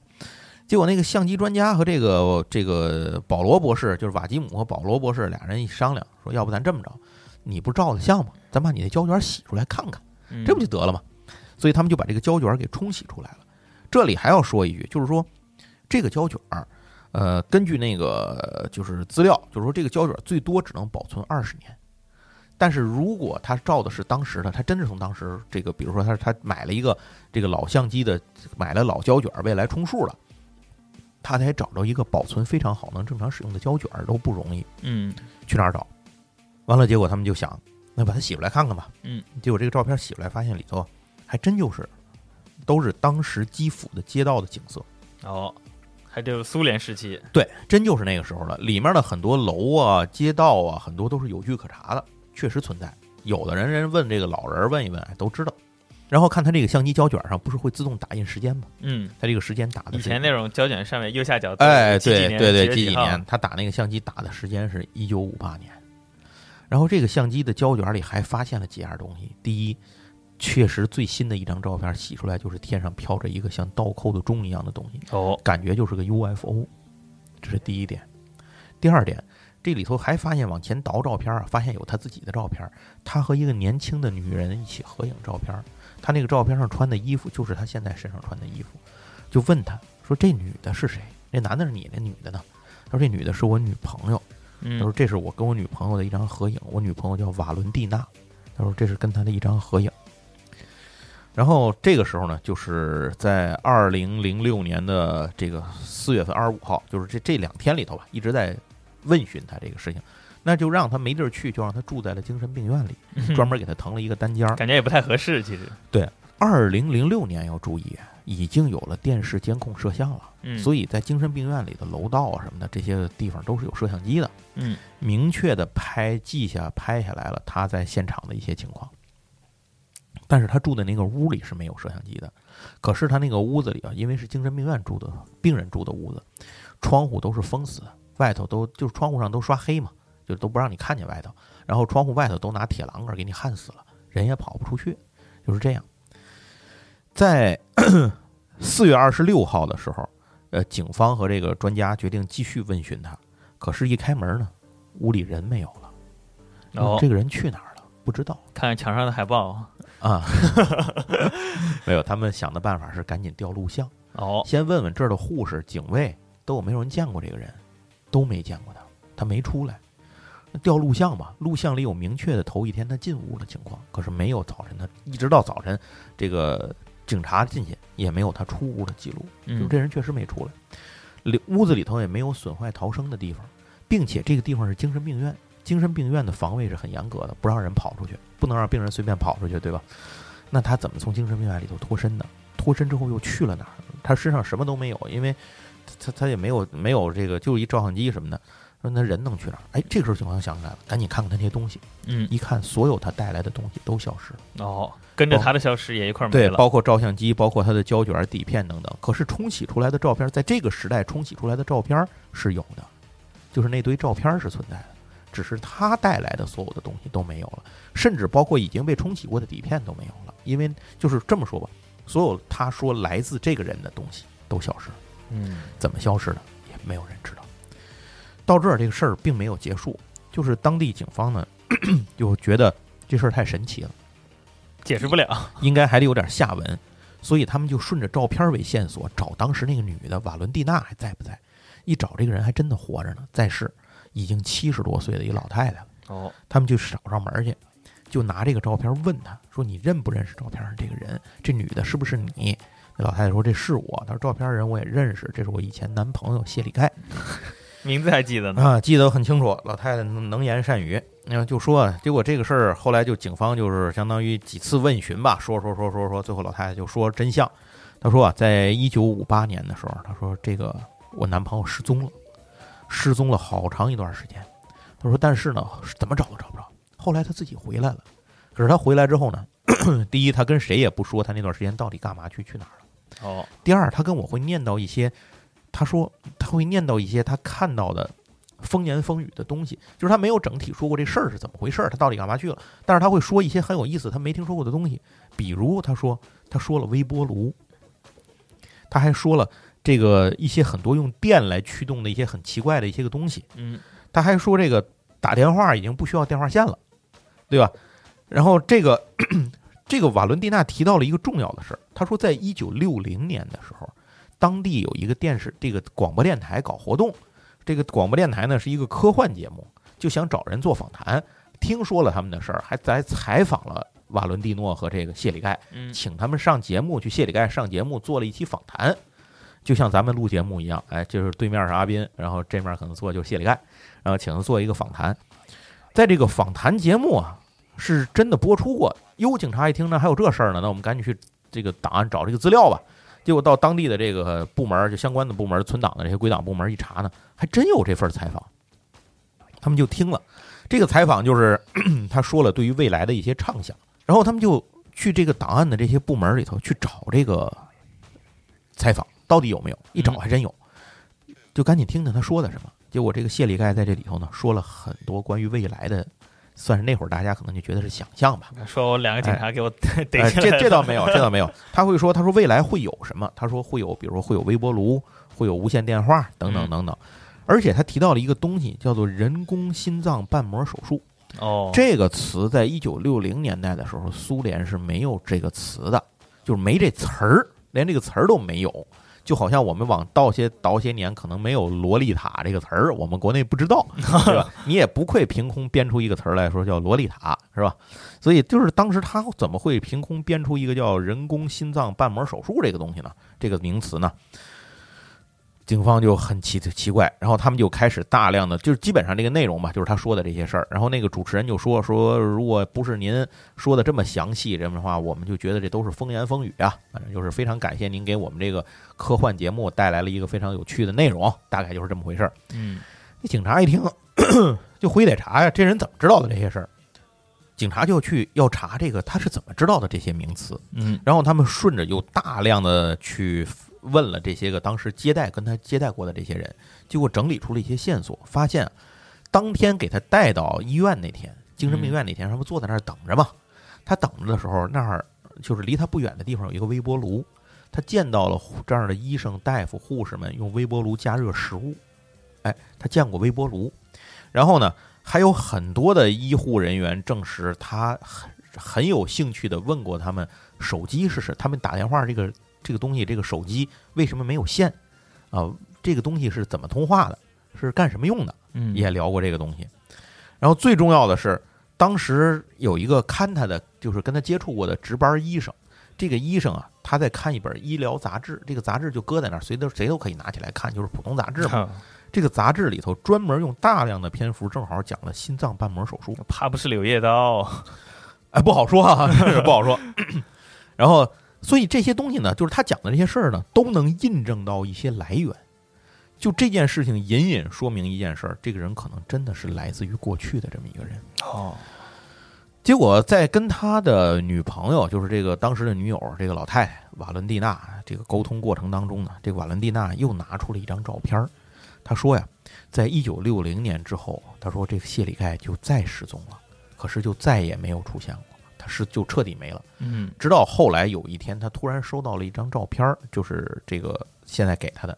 结果那个相机专家和这个这个保罗博士，就是瓦吉姆和保罗博士俩人一商量，说要不咱这么着，你不照的相吗？咱把你的胶卷洗出来看看，这不就得了吗？所以他们就把这个胶卷给冲洗出来了。这里还要说一句，就是说这个胶卷，呃，根据那个就是资料，就是说这个胶卷最多只能保存二十年。但是如果他照的是当时的，他真是从当时这个，比如说他他买了一个这个老相机的，买了老胶卷，未来充数了，他才找着一个保存非常好、能正常使用的胶卷都不容易。嗯，去哪儿找？完了，结果他们就想，那把它洗出来看看吧。嗯，结果这个照片洗出来，发现里头还真就是都是当时基辅的街道的景色。哦，还就苏联时期。对，真就是那个时候了。里面的很多楼啊、街道啊，很多都是有据可查的。确实存在，有的人人问这个老人问一问，都知道。然后看他这个相机胶卷上不是会自动打印时间吗？嗯，他这个时间打的。以前那种胶卷上面右下角，哎，对对对，几几年，他打那个相机打的时间是一九五八年。然后这个相机的胶卷里还发现了几样东西。第一，确实最新的一张照片洗出来就是天上飘着一个像倒扣的钟一样的东西，哦，感觉就是个 UFO。这是第一点。第二点。这里头还发现往前倒照片啊，发现有他自己的照片，他和一个年轻的女人一起合影照片，他那个照片上穿的衣服就是他现在身上穿的衣服，就问他说：“这女的是谁？那男的是你，那女的呢？”他说：“这女的是我女朋友。”他说：“这是我跟我女朋友的一张合影，我女朋友叫瓦伦蒂娜。”他说：“这是跟他的一张合影。”然后这个时候呢，就是在二零零六年的这个四月份二十五号，就是这这两天里头吧，一直在。问询他这个事情，那就让他没地儿去，就让他住在了精神病院里，专门给他腾了一个单间儿。感觉也不太合适，其实，对二零零六年要注意，已经有了电视监控摄像了，嗯，所以在精神病院里的楼道啊什么的这些地方都是有摄像机的，嗯。明确的拍记下拍下来了他在现场的一些情况。但是他住的那个屋里是没有摄像机的，可是他那个屋子里啊，因为是精神病院住的病人住的屋子，窗户都是封死的，外头都就是窗户上都刷黑嘛，就都不让你看见外头，然后窗户外头都拿铁栏杆给你焊死了，人也跑不出去，就是这样。在 四月二十六号的时候，呃，警方和这个专家决定继续问询他，可是，一开门呢，屋里人没有了。然后这个人去哪儿了？不知道哦看看墙上的海报，啊。没有，他们想的办法是赶紧调录像，哦，先问问这儿的护士、警卫都有没有人见过这个人，都没见过他，他没出来。那调录像吧，录像里有明确的头一天他进屋的情况，可是没有早晨他一直到早晨，这个警察进去也没有他出屋的记录。就嗯，这人确实没出来，里屋子里头也没有损坏逃生的地方，并且这个地方是精神病院，精神病院的防卫是很严格的，不让人跑出去，不能让病人随便跑出去，对吧？那他怎么从精神病院里头脱身的？脱身之后又去了哪儿？他身上什么都没有，因为他他也没有没有这个，就一照相机什么的。说那人能去哪儿？哎，这个时候情况想起来了，赶紧看看他那些东西。嗯，一看，所有他带来的东西都消失了。哦，跟着他的消失也一块儿没对，了，包括照相机，包括他的胶卷、底片等等。可是冲洗出来的照片，在这个时代冲洗出来的照片是有的，就是那堆照片是存在的，只是他带来的所有的东西都没有了，甚至包括已经被冲洗过的底片都没有了。因为就是这么说吧，所有他说来自这个人的东西都消失了，嗯，怎么消失的也没有人知道。到这儿，这个事儿并没有结束，就是当地警方呢 就觉得这事儿太神奇了。解释不了，应该还得有点下文，所以他们就顺着照片为线索找当时那个女的瓦伦蒂娜还在不在？一找这个人还真的活着呢，在世，已经七十多岁的一老太太了。哦，他们就找上门去，就拿这个照片问她说：“你认不认识照片上这个人？这女的是不是你？”那老太太说：“这是我。”她说：“照片人我也认识，这是我以前男朋友谢里盖。”名字还记得呢，啊，记得很清楚，老太太能能言善语，然后就说，结果这个事儿后来就警方就是相当于几次问询吧，说说说说说，最后老太太就说真相，她说啊，在一九五八年的时候，她说这个我男朋友失踪了，失踪了好长一段时间，她说但是呢，怎么找都找不着，后来他自己回来了，可是他回来之后呢，第一他跟谁也不说他那段时间到底干嘛去去哪儿了。哦，第二，他跟我会念叨一些，他说他会念叨一些他看到的风言风语的东西，就是他没有整体说过这事儿是怎么回事儿，他到底干嘛去了，但是他会说一些很有意思他没听说过的东西，比如他说他说了微波炉，他还说了这个一些很多用电来驱动的一些很奇怪的一些个东西，嗯，他还说这个打电话已经不需要电话线了，对吧？然后这个这个瓦伦蒂娜提到了一个重要的事儿，他说在一九六零年的时候，当地有一个电视这个广播电台搞活动，这个广播电台呢是一个科幻节目，就想找人做访谈，听说了他们的事儿，还在采访了瓦伦蒂诺和这个谢里盖，嗯，请他们上节目，去谢里盖上节目做了一期访谈，就像咱们录节目一样，哎，就是对面是阿斌，然后这面可能坐就是谢里盖，然后请他做一个访谈，在这个访谈节目啊，是真的播出过。哟，警察一听呢，还有这事儿呢，那我们赶紧去这个档案找这个资料吧。结果到当地的这个部门，就相关的部门存档的这些归档部门一查呢，还真有这份采访。他们就听了这个采访，就是他说了对于未来的一些畅想，然后他们就去这个档案的这些部门里头去找这个采访到底有没有，一找还真有，就赶紧听听他说的什么。结果这个谢里盖在这里头呢，说了很多关于未来的，算是那会儿大家可能就觉得是想象吧。说我两个警察给我 逮这这倒没有，这倒没有。他会说，他说未来会有什么？他说会有，比如说会有微波炉，会有无线电话等等嗯等等。而且他提到了一个东西，叫做人工心脏瓣膜手术。哦，这个词在一九六零年代的时候，苏联是没有这个词的，就是没这词儿，连这个词儿都没有。就好像我们往倒些倒些年，可能没有“洛丽塔”这个词儿，我们国内不知道，是吧？你也不会凭空编出一个词儿来说叫“洛丽塔”，是吧？所以就是当时他怎么会凭空编出一个叫人工心脏瓣膜手术这个东西呢？这个名词呢？警方就很奇奇怪，然后他们就开始大量的，就是基本上这个内容吧，就是他说的这些事儿。然后那个主持人就说说，如果不是您说的这么详细，这么的话，我们就觉得这都是风言风语啊。反正就是非常感谢您给我们这个科幻节目带来了一个非常有趣的内容，大概就是这么回事儿。嗯，那警察一听就回得查呀，这人怎么知道的这些事儿？警察就去要查这个他是怎么知道的这些名词。嗯，然后他们顺着又大量的去问了这些个当时接待跟他接待过的这些人，结果整理出了一些线索，发现当天给他带到医院那天，精神病院那天，他不坐在那儿等着嘛？他等着的时候，那儿就是离他不远的地方有一个微波炉，他见到了这样的医生、大夫、护士们用微波炉加热食物，哎，他见过微波炉，然后呢，还有很多的医护人员证实他很很有兴趣的问过他们手机是什，他们打电话这个这个东西，这个手机为什么没有线啊？这个东西是怎么通话的？是干什么用的？嗯，也聊过这个东西。然后最重要的是，当时有一个看他的，就是跟他接触过的值班医生。这个医生啊，他在看一本医疗杂志，这个杂志就搁在那儿，谁都谁都可以拿起来看，就是普通杂志嘛。这个杂志里头专门用大量的篇幅，正好讲了心脏瓣膜手术。怕不是柳叶刀，哎，不好说啊，不好说。然后，所以这些东西呢，就是他讲的这些事儿呢，都能印证到一些来源。就这件事情隐隐说明一件事儿，这个人可能真的是来自于过去的这么一个人。哦，结果在跟他的女朋友，就是这个当时的女友，这个老太太瓦伦蒂娜这个沟通过程当中呢，这个瓦伦蒂娜又拿出了一张照片儿。她说呀，在一九六零年之后，她说这个谢里盖就再失踪了，可是就再也没有出现过，是就彻底没了。嗯直到后来有一天，他突然收到了一张照片儿，就是这个现在给他的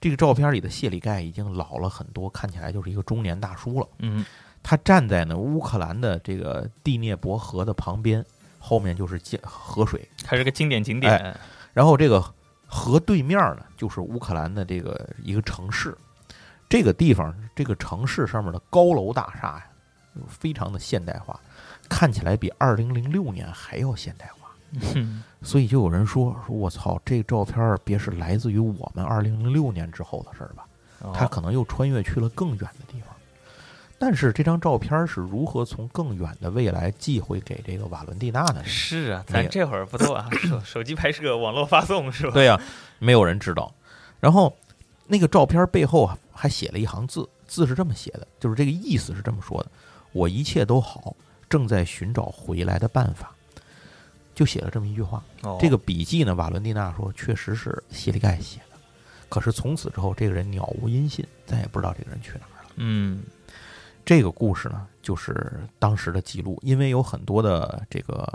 这个照片里的谢里盖已经老了很多，看起来就是一个中年大叔了。嗯他站在呢乌克兰的这个第聂伯河的旁边，后面就是江河水，它是个经典景点，然后这个河对面呢就是乌克兰的这个一个城市。这个地方，这个城市上面的高楼大厦呀，非常的现代化，看起来比二零零六年还要现代化。嗯所以就有人说说，我操，这照片别是来自于我们二零零六年之后的事儿吧？哦他可能又穿越去了更远的地方。但是这张照片是如何从更远的未来寄回给这个瓦伦蒂娜的？是啊，咱这会儿不都啊，手手机拍摄、网络发送是吧？对呀、没有人知道。然后那个照片背后啊，还写了一行字，字是这么写的，就是这个意思是这么说的：我一切都好，正在寻找回来的办法。就写了这么一句话。哦。这个笔记呢，瓦伦蒂娜说确实是谢里盖写的，可是从此之后，这个人杳无音信，再也不知道这个人去哪儿了。嗯。这个故事呢，就是当时的记录，因为有很多的这个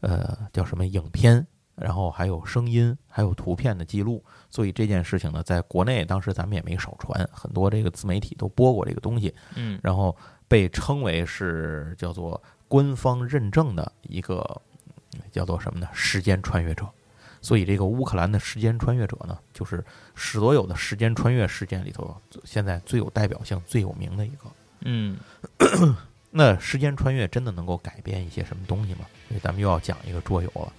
呃叫什么影片，然后还有声音，还有图片的记录，所以这件事情呢，在国内当时咱们也没少传，很多这个自媒体都播过这个东西，嗯。然后被称为是叫做官方认证的一个嗯叫做什么呢？时间穿越者。所以这个乌克兰的时间穿越者呢，就是所有的时间穿越事件里头，现在最有代表性、最有名的一个。嗯 那时间穿越真的能够改变一些什么东西吗？所以咱们又要讲一个桌游了。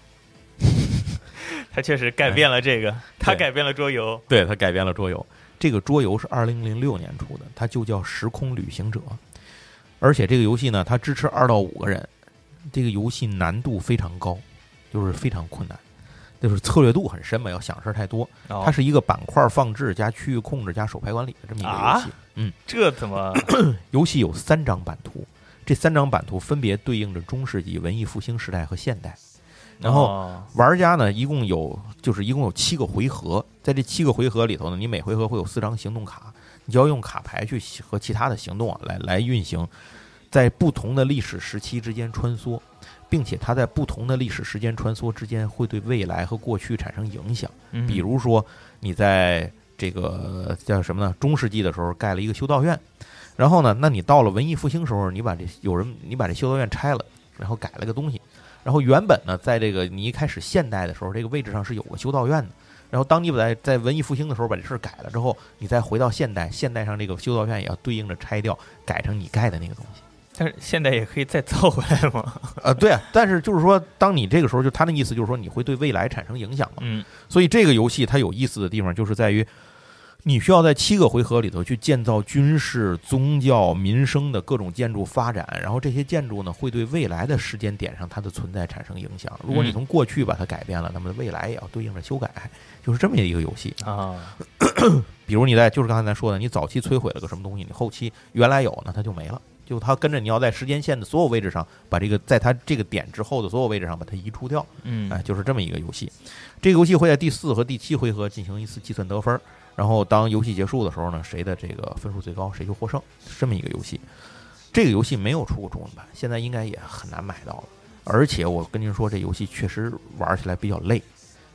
他确实改变了这个，他改变了桌游。对，它改变了桌游。这个桌游是二零零六年出的，它就叫《时空旅行者》，而且这个游戏呢，它支持二到五个人。这个游戏难度非常高，就是非常困难，就是策略度很深嘛，要想事儿太多。哦它是一个板块放置加区域控制加手牌管理的这么一个游戏。嗯，这怎么？游戏有三张版图，这三张版图分别对应着中世纪、文艺复兴时代和现代。然后哦玩家呢，一共有就是一共有七个回合，在这七个回合里头呢，你每回合会有四张行动卡，你就要用卡牌去和其他的行动啊来来运行，在不同的历史时期之间穿梭，并且它在不同的历史时间穿梭之间会对未来和过去产生影响。嗯比如说你在这个叫什么呢？中世纪的时候盖了一个修道院，然后呢，那你到了文艺复兴时候，你把这有人你把这修道院拆了，然后改了个东西，然后原本呢，在这个你一开始现代的时候，这个位置上是有个修道院的。然后，当你把在在文艺复兴的时候把这事儿改了之后，你再回到现代，现代上这个修道院也要对应着拆掉，改成你盖的那个东西。但是现在也可以再造回来吗？呃，对啊，但是就是说，当你这个时候，就他的意思就是说，你会对未来产生影响嘛？嗯所以这个游戏它有意思的地方就是在于，你需要在七个回合里头去建造军事、宗教、民生的各种建筑发展，然后这些建筑呢会对未来的时间点上它的存在产生影响。如果你嗯从过去把它改变了，那么未来也要对应着修改，就是这么一个游戏。啊，比如你在就是刚才咱说的，你早期摧毁了个什么东西，你后期原来有呢，它就没了。就它跟着你要在时间线的所有位置上，把这个在它这个点之后的所有位置上把它移除掉。嗯哎，就是这么一个游戏。这个游戏会在第四和第七回合进行一次计算得分儿，然后当游戏结束的时候呢，谁的这个分数最高，谁就获胜，是这么一个游戏。这个游戏没有出过中文版，现在应该也很难买到了。而且我跟您说，这游戏确实玩起来比较累，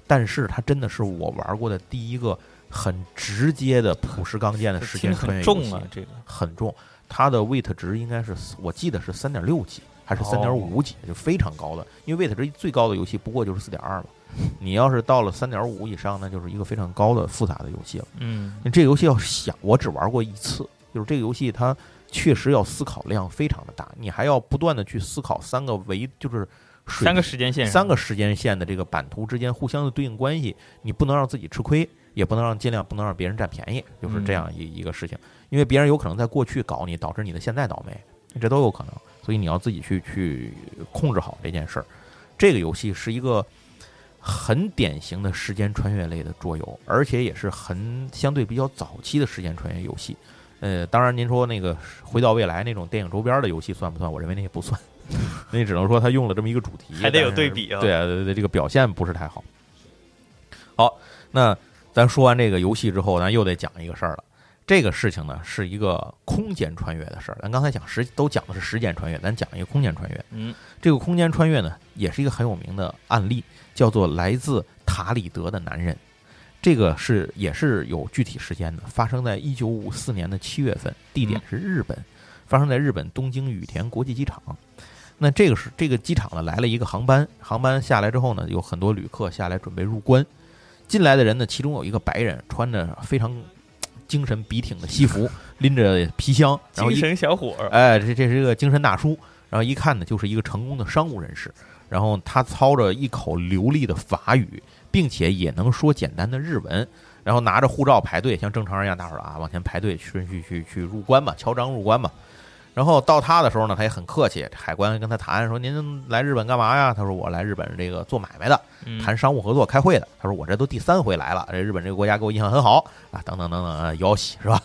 但是它真的是我玩过的第一个很直接的朴实钢剑的时间穿越游戏很重啊，，这个很重。它的 weight 值应该是我记得是三点六级还是三点五级，就非常高的。因为 weight 值最高的游戏不过就是四点二了，你要是到了三点五以上，那就是一个非常高的复杂的游戏了。嗯这个游戏要想，我只玩过一次，就是这个游戏它确实要思考量非常的大，你还要不断的去思考三个维，就是水三个时间线，三个时间线的这个版图之间互相的对应关系，你不能让自己吃亏，也不能让尽量不能让别人占便宜，就是这样一一个事情。因为别人有可能在过去搞你，导致你的现在倒霉，这都有可能。所以你要自己去去控制好这件事儿。这个游戏是一个很典型的时间穿越类的桌游，而且也是很相对比较早期的时间穿越游戏。呃，当然您说那个回到未来那种电影周边的游戏算不算？我认为那也不算，那只能说他用了这么一个主题，还得有对比啊对啊，对对，这个表现不是太好。好，那咱说完这个游戏之后，咱又得讲一个事儿了。这个事情呢，是一个空间穿越的事儿。咱刚才讲时都讲的是时间穿越，咱讲一个空间穿越。嗯这个空间穿越呢，也是一个很有名的案例，叫做来自塔里德的男人。这个是也是有具体时间的，发生在一九五四年的七月份，地点是日本，发生在日本东京羽田国际机场。那这个是这个机场呢来了一个航班，航班下来之后呢，有很多旅客下来准备入关。进来的人呢，其中有一个白人，穿着非常精神笔挺的西服，拎着皮箱，然后一精神小伙儿，哎，这这是一个精神大叔，然后一看呢，就是一个成功的商务人士，然后他操着一口流利的法语，并且也能说简单的日文，然后拿着护照排队，像正常人一样，大伙儿啊往前排队，顺序去去入关嘛，敲章入关嘛。然后到他的时候呢，他也很客气，海关跟他谈说：“您来日本干嘛呀？”他说：“我来日本这个做买卖的，嗯谈商务合作、开会的。”他说：“我这都第三回来了，这日本这个国家给我印象很好啊，等等等等啊，摇喜是吧？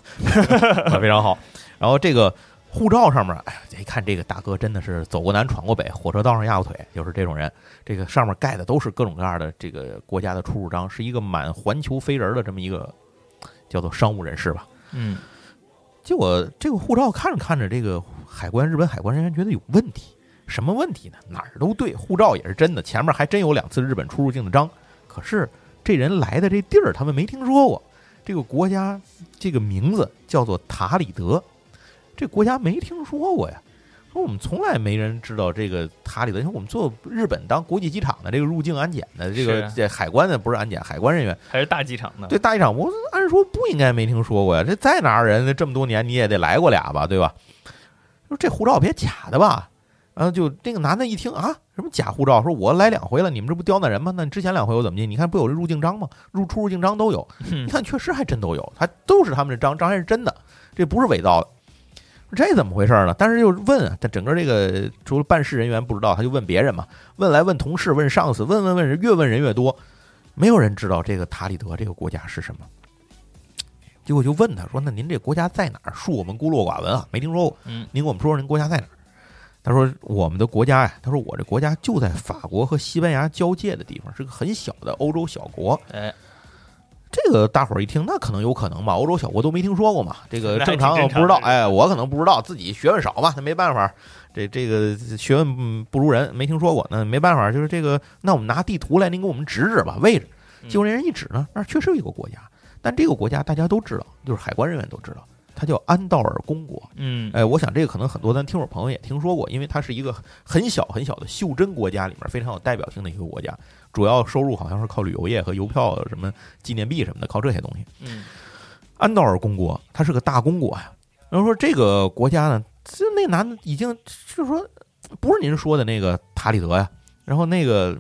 非常好。然后这个护照上面，哎呀，一看这个大哥真的是走过南闯过北，火车道上压过腿，就是这种人。这个上面盖的都是各种各样的这个国家的出入章，是一个满环球飞人的这么一个叫做商务人士吧。嗯结果这个护照看着看着，这个海关日本海关人员觉得有问题，什么问题呢？哪儿都对，护照也是真的，前面还真有两次日本出入境的章，可是这人来的这地儿他们没听说过，这个国家这个名字叫做塔里德，这国家没听说过呀。说我们从来没人知道这个塔里的，因为我们做日本当国际机场的这个入境安检的这个是这海关的不是安检，海关人员还是大机场呢，对大机场，我按说不应该没听说过呀。这在哪儿人这么多年你也得来过俩吧，对吧？说这护照别假的吧？然后就那个男的一听啊，什么假护照？说我来两回了，你们这不刁难人吗？那你之前两回我怎么进？你看不有入境章吗？入出入境章都有，嗯你看确实还真都有，还都是他们的章，章还是真的，这不是伪造的。这怎么回事呢？但是又问啊，他整个这个除了办事人员不知道，他就问别人嘛，问来问同事，问上司，问问问人，越问人越多，没有人知道这个塔里德这个国家是什么。结果就问他说：“那您这国家在哪儿？恕我们孤陋寡闻啊，没听说过。嗯您给我们说说您国家在哪儿？”他说：“我们的国家呀，他说我这国家就在法国和西班牙交界的地方，是个很小的欧洲小国。哎，这个大伙儿一听，那可能有可能吧？欧洲小国都没听说过嘛，这个正常不知道。的哎，我可能不知道，自己学问少嘛，那没办法。这这个学问嗯不如人，没听说过，那没办法。就是这个，那我们拿地图来，您给我们指指吧，位置。嗯结果那人一指呢，那儿确实有一个国家，但这个国家大家都知道，就是海关人员都知道，它叫安道尔公国。嗯哎，我想这个可能很多咱听众朋友也听说过，因为它是一个很小很小的袖珍国家里面非常有代表性的一个国家，主要收入好像是靠旅游业和邮票、什么纪念币什么的，靠这些东西。嗯安道尔公国，它是个大公国呀。然后说这个国家呢，这那男的已经就是说不是您说的那个塔里德呀。然后那个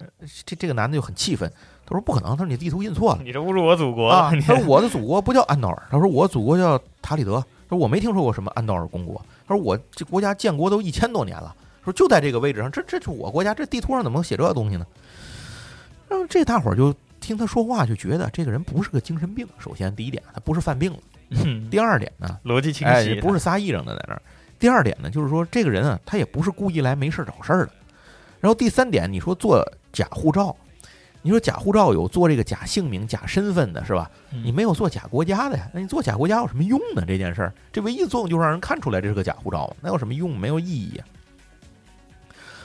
呃这这个男的就很气愤，他说不可能，他说你地图印错了你这侮辱我祖国啊！他说我的祖国不叫安道尔，他说我祖国叫塔里德，他说我没听说过什么安道尔公国，他说我这国家建国都一千多年了，说就在这个位置上，这这是我国家，这地图上怎么能写这东西呢？然后这大伙儿就听他说话，就觉得这个人不是个精神病。首先第一点，他不是犯病了；嗯第二点呢，逻辑清哎，晰，不是撒癔症的在那儿。第二点呢，就是说这个人啊，他也不是故意来没事儿找事儿的。然后第三点，你说做假护照，你说假护照有做这个假姓名、假身份的是吧？嗯你没有做假国家的呀？那你做假国家有什么用呢？这件事儿，这唯一的作用就是让人看出来这是个假护照，那有什么用？没有意义啊。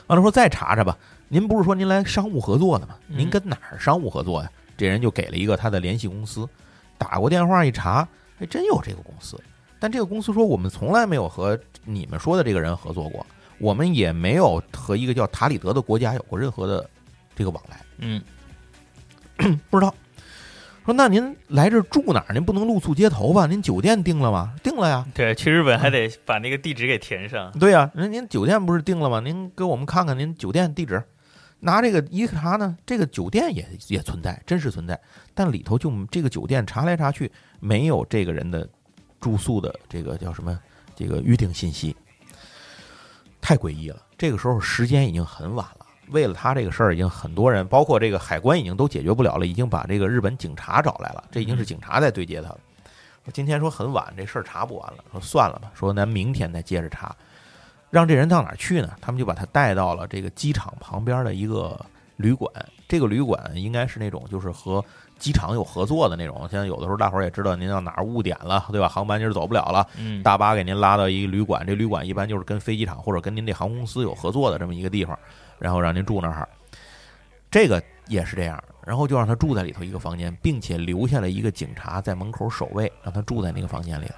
完了说再查查吧，您不是说您来商务合作的吗？嗯您跟哪儿商务合作呀？这人就给了一个他的联系公司，打过电话一查，还真有这个公司。但这个公司说我们从来没有和你们说的这个人合作过，我们也没有和一个叫塔里德的国家有过任何的这个往来。嗯 不知道。说那您来这儿住哪儿？您不能露宿街头吧？您酒店定了吗？定了呀。对，去日本还得把那个地址给填上。对呀、人您酒店不是定了吗？您给我们看看您酒店地址。拿这个一查呢，这个酒店也也存在，真实存在，但里头就这个酒店查来查去没有这个人的住宿的这个叫什么这个预定信息，太诡异了。这个时候时间已经很晚了，为了他这个事儿，已经很多人，包括这个海关已经都解决不了了，已经把这个日本警察找来了，这已经是警察在对接他了。我今天说很晚，这事儿查不完了，说算了吧，说咱明天再接着查。让这人到哪儿去呢？他们就把他带到了这个机场旁边的一个旅馆。这个旅馆应该是那种就是和机场有合作的那种。现在有的时候大伙儿也知道，您到哪儿误点了，对吧？航班今儿走不了了，嗯，大巴给您拉到一个旅馆。这旅馆一般就是跟飞机场或者跟您这航空公司有合作的这么一个地方，然后让您住那儿。这个也是这样，然后就让他住在里头一个房间，并且留下了一个警察在门口守卫，让他住在那个房间里了，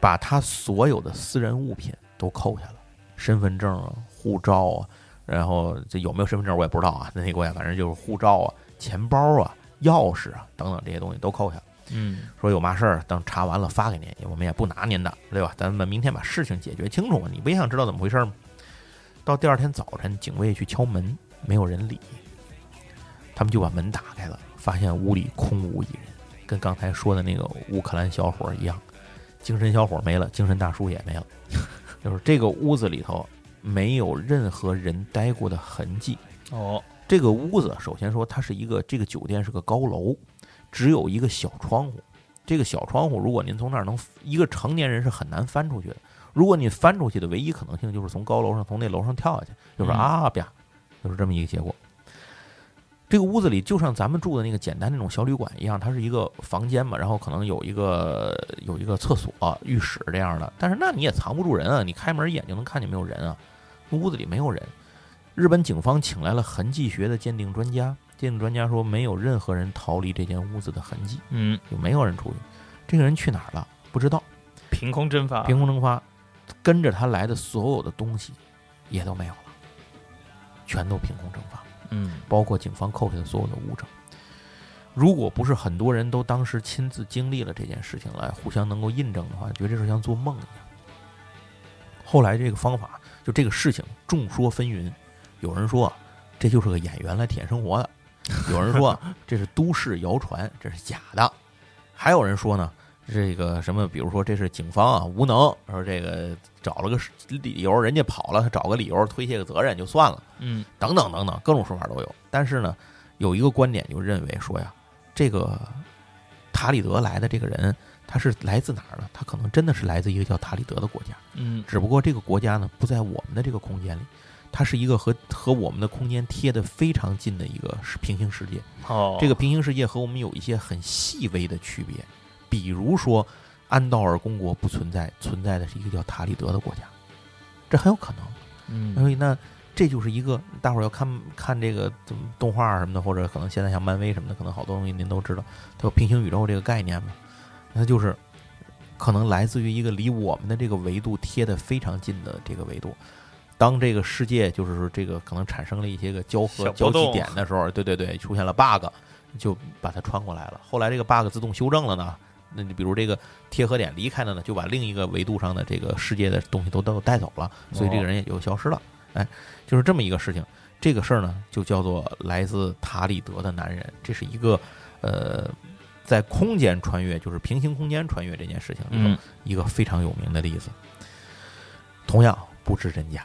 把他所有的私人物品都扣下了，身份证啊、护照啊，然后这有没有身份证我也不知道啊，在那国家反正就是护照啊、钱包啊、钥匙啊等等这些东西都扣下了。嗯说有嘛事儿，等查完了发给您，我们也不拿您的，对吧？咱们明天把事情解决清楚嘛。你不也想知道怎么回事吗？到第二天早晨，警卫去敲门，没有人理，他们就把门打开了，发现屋里空无一人，跟刚才说的那个乌克兰小伙一样，精神小伙没了，精神大叔也没了，就是这个屋子里头没有任何人待过的痕迹。哦，这个屋子，首先说它是一个这个酒店是个高楼，只有一个小窗户。这个小窗户，如果您从那儿能一个成年人是很难翻出去的。如果你翻出去的唯一可能性就是从高楼上从那楼上跳下去，就是嗯啊啪，就是这么一个结果。这个屋子里就像咱们住的那个简单那种小旅馆一样，它是一个房间嘛，然后可能有一个有一个厕所、浴室这样的。但是那你也藏不住人啊，你开门一眼就能看见没有人啊，屋子里没有人。日本警方请来了痕迹学的鉴定专家，鉴定专家说没有任何人逃离这间屋子的痕迹，嗯，就没有人出去。这个人去哪儿了？不知道，凭空蒸发，凭空蒸发，跟着他来的所有的东西也都没有了，全都凭空蒸发，嗯包括警方扣下的所有的物证。如果不是很多人都当时亲自经历了这件事情来互相能够印证的话，觉得这是像做梦一样。后来这个方法，就这个事情众说纷纭，有人说这就是个演员来体验生活的，有人说 这是都市谣传，这是假的，还有人说呢，这个什么，比如说这是警方啊无能，说这个找了个理由，人家跑了，他找个理由推卸个责任就算了，嗯等等等等，各种说法都有。但是呢，有一个观点就认为说呀，这个塔里德来的这个人，他是来自哪儿呢？他可能真的是来自一个叫塔里德的国家，嗯只不过这个国家呢不在我们的这个空间里，它是一个和和我们的空间贴得非常近的一个平行世界。哦，这个平行世界和我们有一些很细微的区别，比如说安道尔公国不存在，存在的是一个叫塔利德的国家，这很有可能。嗯所以那这就是一个大伙儿要看看这个动画什么的，或者可能现在像漫威什么的，可能好多东西您都知道，它有平行宇宙这个概念嘛，那就是可能来自于一个离我们的这个维度贴得非常近的这个维度。当这个世界就是说这个可能产生了一些个交合交集点的时候，对对对，出现了 bug，就把它穿过来了。后来这个 bug 自动修正了呢，那你比如这个贴合点离开了呢，就把另一个维度上的这个世界的东西都都带走了，所以这个人也就消失了。哎，就是这么一个事情。这个事儿呢，就叫做来自塔里德的男人。这是一个呃，在空间穿越，就是平行空间穿越这件事情里头嗯一个非常有名的例子。同样不知真假。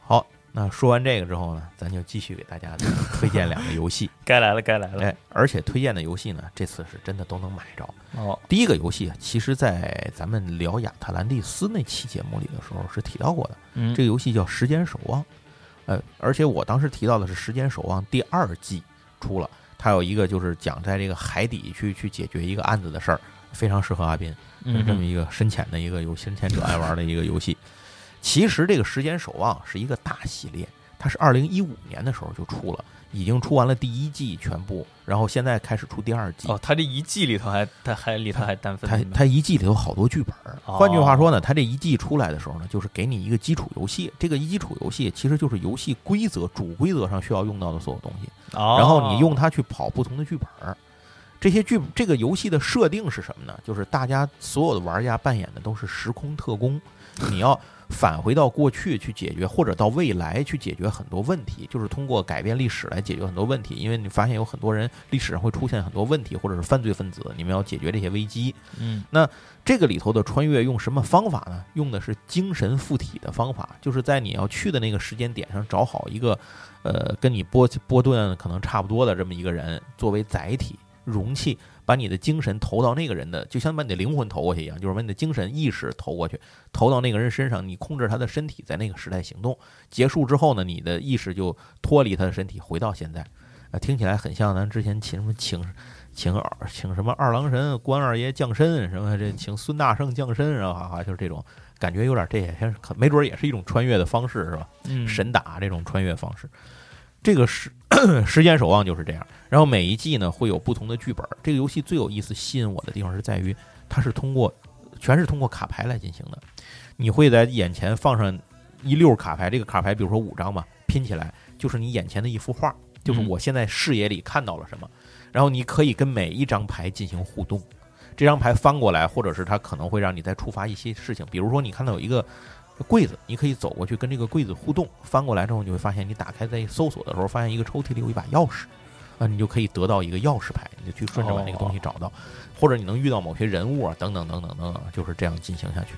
好，那说完这个之后呢，咱就继续给大家 推荐两个游戏。该来了，该来了。哎，而且推荐的游戏呢，这次是真的都能买着。哦，第一个游戏啊，其实在咱们聊亚特兰蒂斯那期节目里的时候是提到过的。嗯，这个游戏叫《时间守望》，呃，而且我当时提到的是《时间守望》第二季出了，它有一个就是讲在这个海底去去解决一个案子的事儿，非常适合阿斌，嗯这么一个深潜的一个有深潜者爱玩的一个游戏。其实这个《时间守望》是一个大系列，它是二零一五年的时候就出了，已经出完了第一季全部，然后现在开始出第二季。哦，它这一季里头还它还里头还单分它它一季里头好多剧本儿，哦换句话说呢，它这一季出来的时候呢，就是给你一个基础游戏。这个一基础游戏其实就是游戏规则、主规则上需要用到的所有东西，哦，然后你用它去跑不同的剧本儿。这些剧这个游戏的设定是什么呢？就是大家所有的玩家扮演的都是时空特工，你要返回到过去去解决，或者到未来去解决很多问题，就是通过改变历史来解决很多问题。因为你发现有很多人历史上会出现很多问题，或者是犯罪分子，你们要解决这些危机。嗯那这个里头的穿越用什么方法呢？用的是精神附体的方法，就是在你要去的那个时间点上找好一个，呃，跟你波波顿可能差不多的这么一个人作为载体容器，把你的精神投到那个人的，就像把你的灵魂投过去一样，就是把你的精神意识投过去，投到那个人身上，你控制他的身体在那个时代行动。结束之后呢，你的意识就脱离他的身体，回到现在。啊，听起来很像咱之前请什么请请二请什么二郎神关二爷降身，什么这请孙大圣降身，然后哈哈，就是这种感觉，有点这也是可没准也是一种穿越的方式，是吧？嗯神打这种穿越方式。这个时 时间守望就是这样，然后每一季呢会有不同的剧本。这个游戏最有意思、吸引我的地方是在于，它是通过全是通过卡牌来进行的。你会在眼前放上一溜卡牌，这个卡牌比如说五张嘛，拼起来就是你眼前的一幅画，就是嗯我现在视野里看到了什么，然后你可以跟每一张牌进行互动。这张牌翻过来，或者是它可能会让你再触发一些事情，比如说你看到有一个柜子，你可以走过去跟这个柜子互动，翻过来之后，你会发现你打开在搜索的时候，发现一个抽屉里有一把钥匙，啊，你就可以得到一个钥匙牌，你就去顺着把那个东西找到，或者你能遇到某些人物啊，等等等等等等，就是这样进行下去。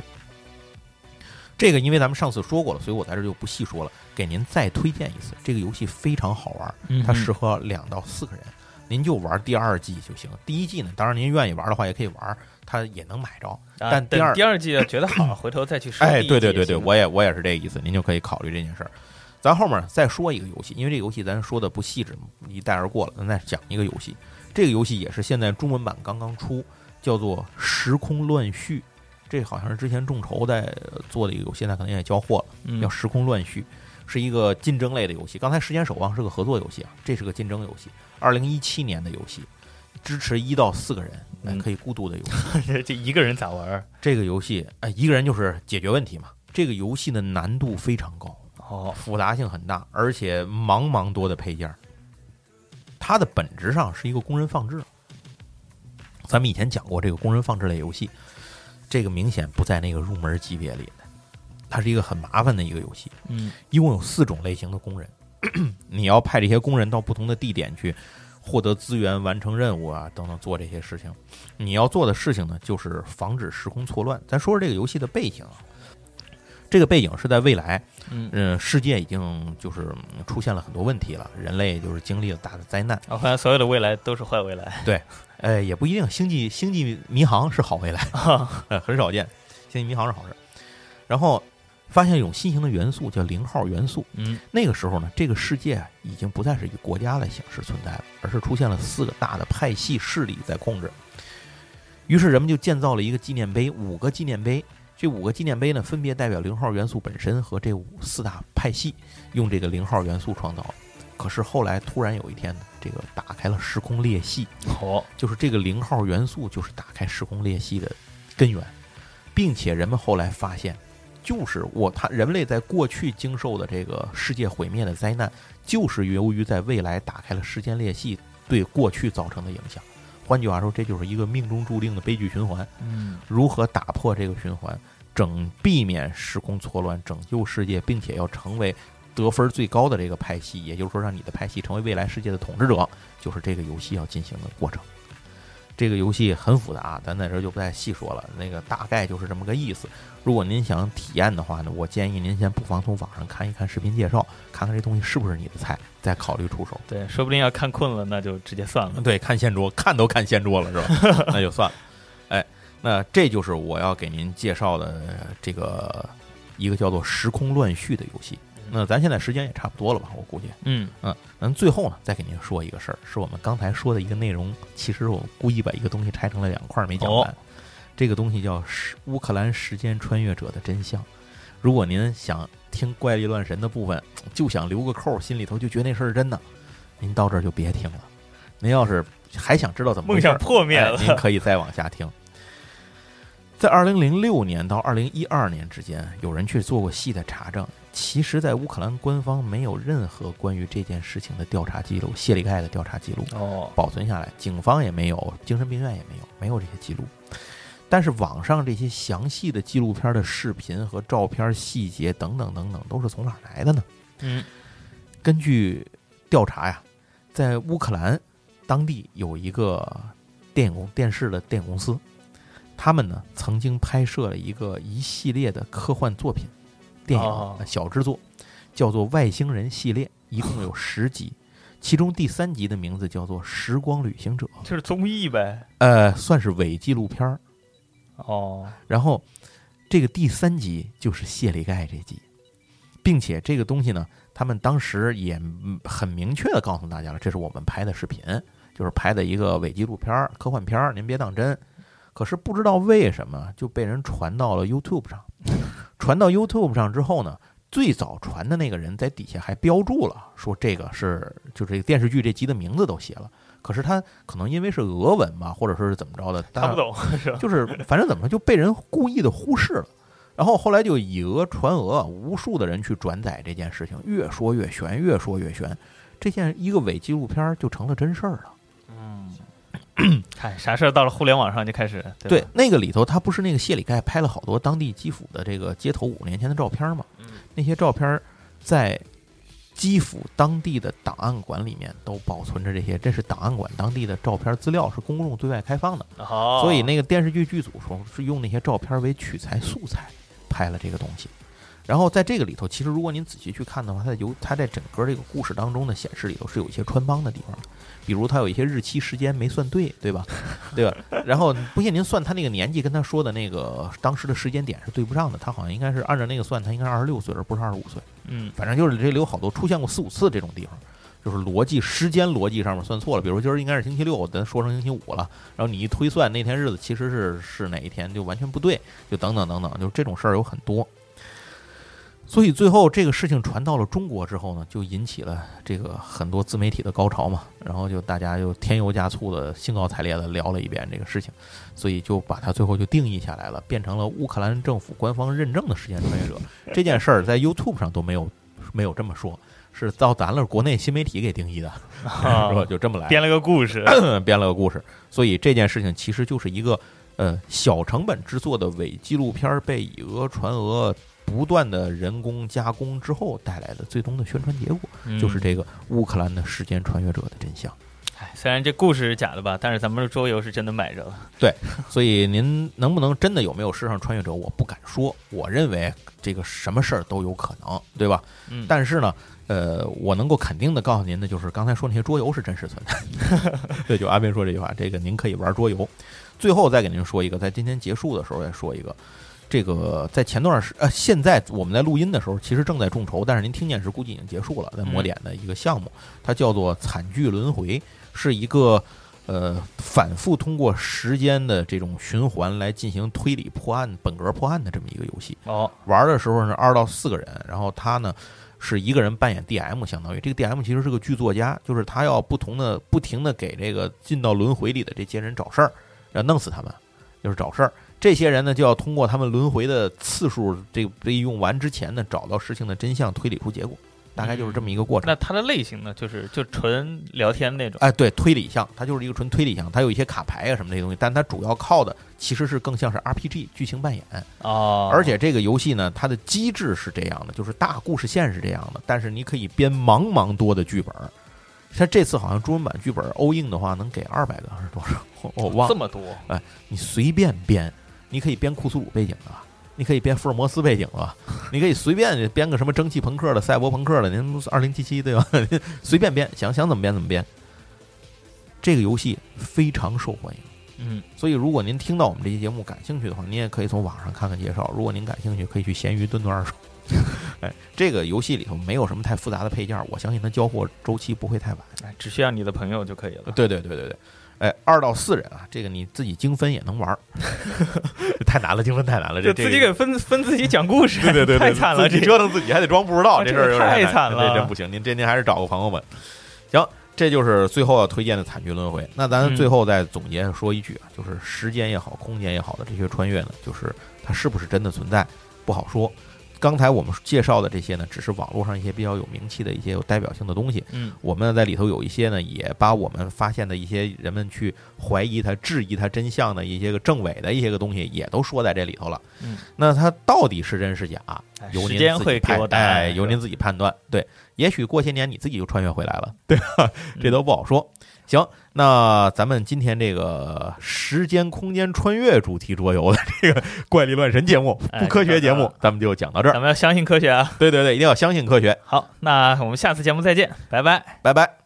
这个因为咱们上次说过了，所以我在这就不细说了，给您再推荐一次。这个游戏非常好玩，嗯它适合两到四个人，您就玩第二季就行。第一季呢，当然您愿意玩的话也可以玩，它也能买着。啊但第二等第二季觉得好，回头再去说哎，对对对对，我也我也是这个意思，您就可以考虑这件事儿。咱后面再说一个游戏，因为这个游戏咱说的不细致，一带而过了，咱再讲一个游戏。这个游戏也是现在中文版刚刚出，叫做《时空乱序》。这好像是之前众筹在做的一个游戏，现在可能也交货了。嗯叫《时空乱序》，是一个竞争类的游戏。刚才《时间守望》是个合作游戏啊，这是个竞争游戏。二零一七年的游戏，支持一到四个人，哎嗯可以孤独的游戏。这 这一个人咋玩？这个游戏，哎，一个人就是解决问题嘛。这个游戏的难度非常高，哦，复杂性很大，而且茫茫多的配件儿。它的本质上是一个工人放置。咱们以前讲过这个工人放置类游戏，这个明显不在那个入门级别里的，它是一个很麻烦的一个游戏。嗯一共有四种类型的工人，你要派这些工人到不同的地点去获得资源、完成任务啊等等，做这些事情。你要做的事情呢，就是防止时空错乱。咱说说这个游戏的背景啊，这个背景是在未来，嗯，嗯，世界已经就是嗯出现了很多问题了，人类就是经历了大的灾难。我发现所有的未来都是坏未来。对呃，也不一定，星际星际迷航是好未来，呃，很少见，星际迷航是好事。然后发现一种新型的元素叫零号元素，嗯那个时候呢，这个世界啊已经不再是以国家的形式存在了，而是出现了四个大的派系势力在控制。于是人们就建造了一个纪念碑，五个纪念碑。这五个纪念碑呢，分别代表零号元素本身和这五四大派系用这个零号元素创造的。可是后来突然有一天呢，这个打开了时空裂隙，哦，就是这个零号元素就是打开时空裂隙的根源，并且人们后来发现，就是我他人类在过去经受的这个世界毁灭的灾难，就是由于在未来打开了时间裂隙对过去造成的影响。换句话说，这就是一个命中注定的悲剧循环。嗯如何打破这个循环，整避免时空错乱，拯救世界，并且要成为得分最高的这个派系，也就是说让你的派系成为未来世界的统治者，就是这个游戏要进行的过程。这个游戏很复杂，咱在这儿就不再细说了。那个大概就是这么个意思。如果您想体验的话呢，我建议您先不妨从网上看一看视频介绍，看看这东西是不是你的菜，再考虑出手。对，说不定要看困了，那就直接算了。对，看掀桌，看都看掀桌了，是吧？那就算了。哎，那这就是我要给您介绍的这个一个叫做《时空乱序》的游戏。那咱现在时间也差不多了吧？我估计，嗯嗯，咱最后呢，再给您说一个事儿，是我们刚才说的一个内容。其实我故意把一个东西拆成了两块儿没讲完。这个东西叫《时乌克兰时间穿越者的真相》。如果您想听怪力乱神的部分，就想留个扣，心里头就觉得那事儿是真的，您到这儿就别听了。您要是还想知道怎么梦想破灭了，您可以再往下听。在二零零六年到二零一二年之间，有人去做过细的查证。其实，在乌克兰官方没有任何关于这件事情的调查记录，谢里盖的调查记录哦保存下来，警方也没有，精神病院也没有，没有这些记录。但是网上这些详细的纪录片的视频和照片细节等等等等，都是从哪儿来的呢？嗯，根据调查呀，在乌克兰当地有一个电影公电视的电影公司，他们呢曾经拍摄了一个一系列的科幻作品。电影小制作，叫做《外星人》系列，一共有十集，其中第三集的名字叫做《时光旅行者》，就是综艺呗，呃，算是伪纪录片儿。哦，然后这个第三集就是谢里盖这集，并且这个东西呢，他们当时也很明确的告诉大家了，这是我们拍的视频，就是拍的一个伪纪录片、科幻片，您别当真。可是不知道为什么就被人传到了 YouTube 上。传到 YouTube 上之后呢，最早传的那个人在底下还标注了，说这个是就这个电视剧这集的名字都写了。可是他可能因为是俄文吧，或者说是怎么着的，看不懂 是吧？就是反正怎么就被人故意的忽视了。然后后来就以讹传讹，无数的人去转载这件事情，越说越悬，越说越悬，这件一个伪纪录片就成了真事儿了。嗯，看啥事儿到了互联网上就开始对那个里头，他不是那个谢里盖拍了好多当地基辅的这个街头五年前的照片吗？嗯，那些照片在基辅当地的档案馆里面都保存着，这些这是档案馆当地的照片资料，是公众对外开放的。哦，所以那个电视剧剧组说是用那些照片为取材素材拍了这个东西。然后在这个里头，其实如果您仔细去看的话，它有它在整个这个故事当中的显示里头是有一些穿帮的地方，比如它有一些日期时间没算对，对吧？对吧？然后不信您算他那个年纪跟他说的那个当时的时间点是对不上的，他好像应该是按照那个算，他应该是二十六岁而不是二十五岁。嗯，反正就是这里有好多出现过四五次这种地方，就是逻辑时间逻辑上面算错了，比如今儿应该是星期六，咱说成星期五了，然后你一推算那天日子其实是是哪一天，就完全不对，就等等等等，就是这种事儿有很多。所以最后这个事情传到了中国之后呢，就引起了这个很多自媒体的高潮嘛，然后就大家又添油加醋的兴高采烈的聊了一遍这个事情，所以就把它最后就定义下来了，变成了乌克兰政府官方认证的时间穿越者。这件事儿在 YouTube 上都没有没有这么说，是到咱了国内新媒体给定义的，是吧？就这么来编了个故事，编了个故事。所以这件事情其实就是一个呃小成本制作的伪纪录片被以讹传讹。不断的人工加工之后带来的最终的宣传结果，就是这个乌克兰的时间穿越者的真相。哎，虽然这故事是假的吧，但是咱们的桌游是真的买着了。对，所以您能不能真的有没有世上穿越者，我不敢说。我认为这个什么事儿都有可能，对吧？嗯。但是呢，呃，我能够肯定的告诉您的就是，刚才说那些桌游是真实存在。对，就阿斌说这句话，这个您可以玩桌游。最后再给您说一个，在今天结束的时候再说一个。这个在前段时呃，现在我们在录音的时候，其实正在众筹，但是您听见时估计已经结束了。在魔点的一个项目，它叫做《惨剧轮回》，是一个呃反复通过时间的这种循环来进行推理破案、本格破案的这么一个游戏。哦，玩的时候是二到四个人，然后他呢是一个人扮演 DM，相当于这个 DM 其实是个剧作家，就是他要不同的不停的给这个进到轮回里的这些人找事儿，要弄死他们，就是找事儿。这些人呢，就要通过他们轮回的次数，这被用完之前呢，找到事情的真相，推理出结果。大概就是这么一个过程。那它的类型呢，就是就纯聊天那种。哎，对，推理项，它就是一个纯推理项，它有一些卡牌啊什么这些东西，但它主要靠的其实是更像是 RPG 剧情扮演。哦，而且这个游戏呢，它的机制是这样的，就是大故事线是这样的，但是你可以编茫茫多的剧本。像这次好像中文版剧本欧印的话，能给二百个还是多少？我忘了。这么多，哎，你随便编，你可以编库苏鲁背景的，你可以编福尔摩斯背景的，你可以随便编个什么蒸汽朋克的、赛博朋克的，您二零七七对吧？随便编，想想怎么编怎么编。这个游戏非常受欢迎，嗯，所以如果您听到我们这期节目感兴趣的话，您也可以从网上看看介绍。如果您感兴趣，可以去闲鱼蹲蹲二手。哎，这个游戏里头没有什么太复杂的配件，我相信它交货周期不会太晚。哎，只需要你的朋友就可以了。对对对对对，哎，二到四人啊，这个你自己精分也能玩儿，太难了，精分太难了，这就自己给分分自己讲故事，对对对，太惨了，这折腾自己还得装不知道，这事儿太惨了，这真不行。您这您还是找个朋友吧。行，这就是最后要推荐的惨剧轮回。那咱最后再总结说一句啊，就是时间也好，空间也好的这些穿越呢，就是它是不是真的存在，不好说。刚才我们介绍的这些呢，只是网络上一些比较有名气的一些有代表性的东西。嗯，我们在里头有一些呢，也把我们发现的一些人们去怀疑它、质疑它真相的一些个政委的一些个东西，也都说在这里头了。嗯，那它到底是真是假，由您自己判，哎，由您自己判断。对，也许过些年你自己就穿越回来了，对吧？这都不好说。行，那咱们今天这个时间空间穿越主题桌游的这个怪力乱神节目、不科学节目，咱们就讲到这儿。咱们要相信科学啊！对对对，一定要相信科学。好，那我们下次节目再见，拜拜，拜拜。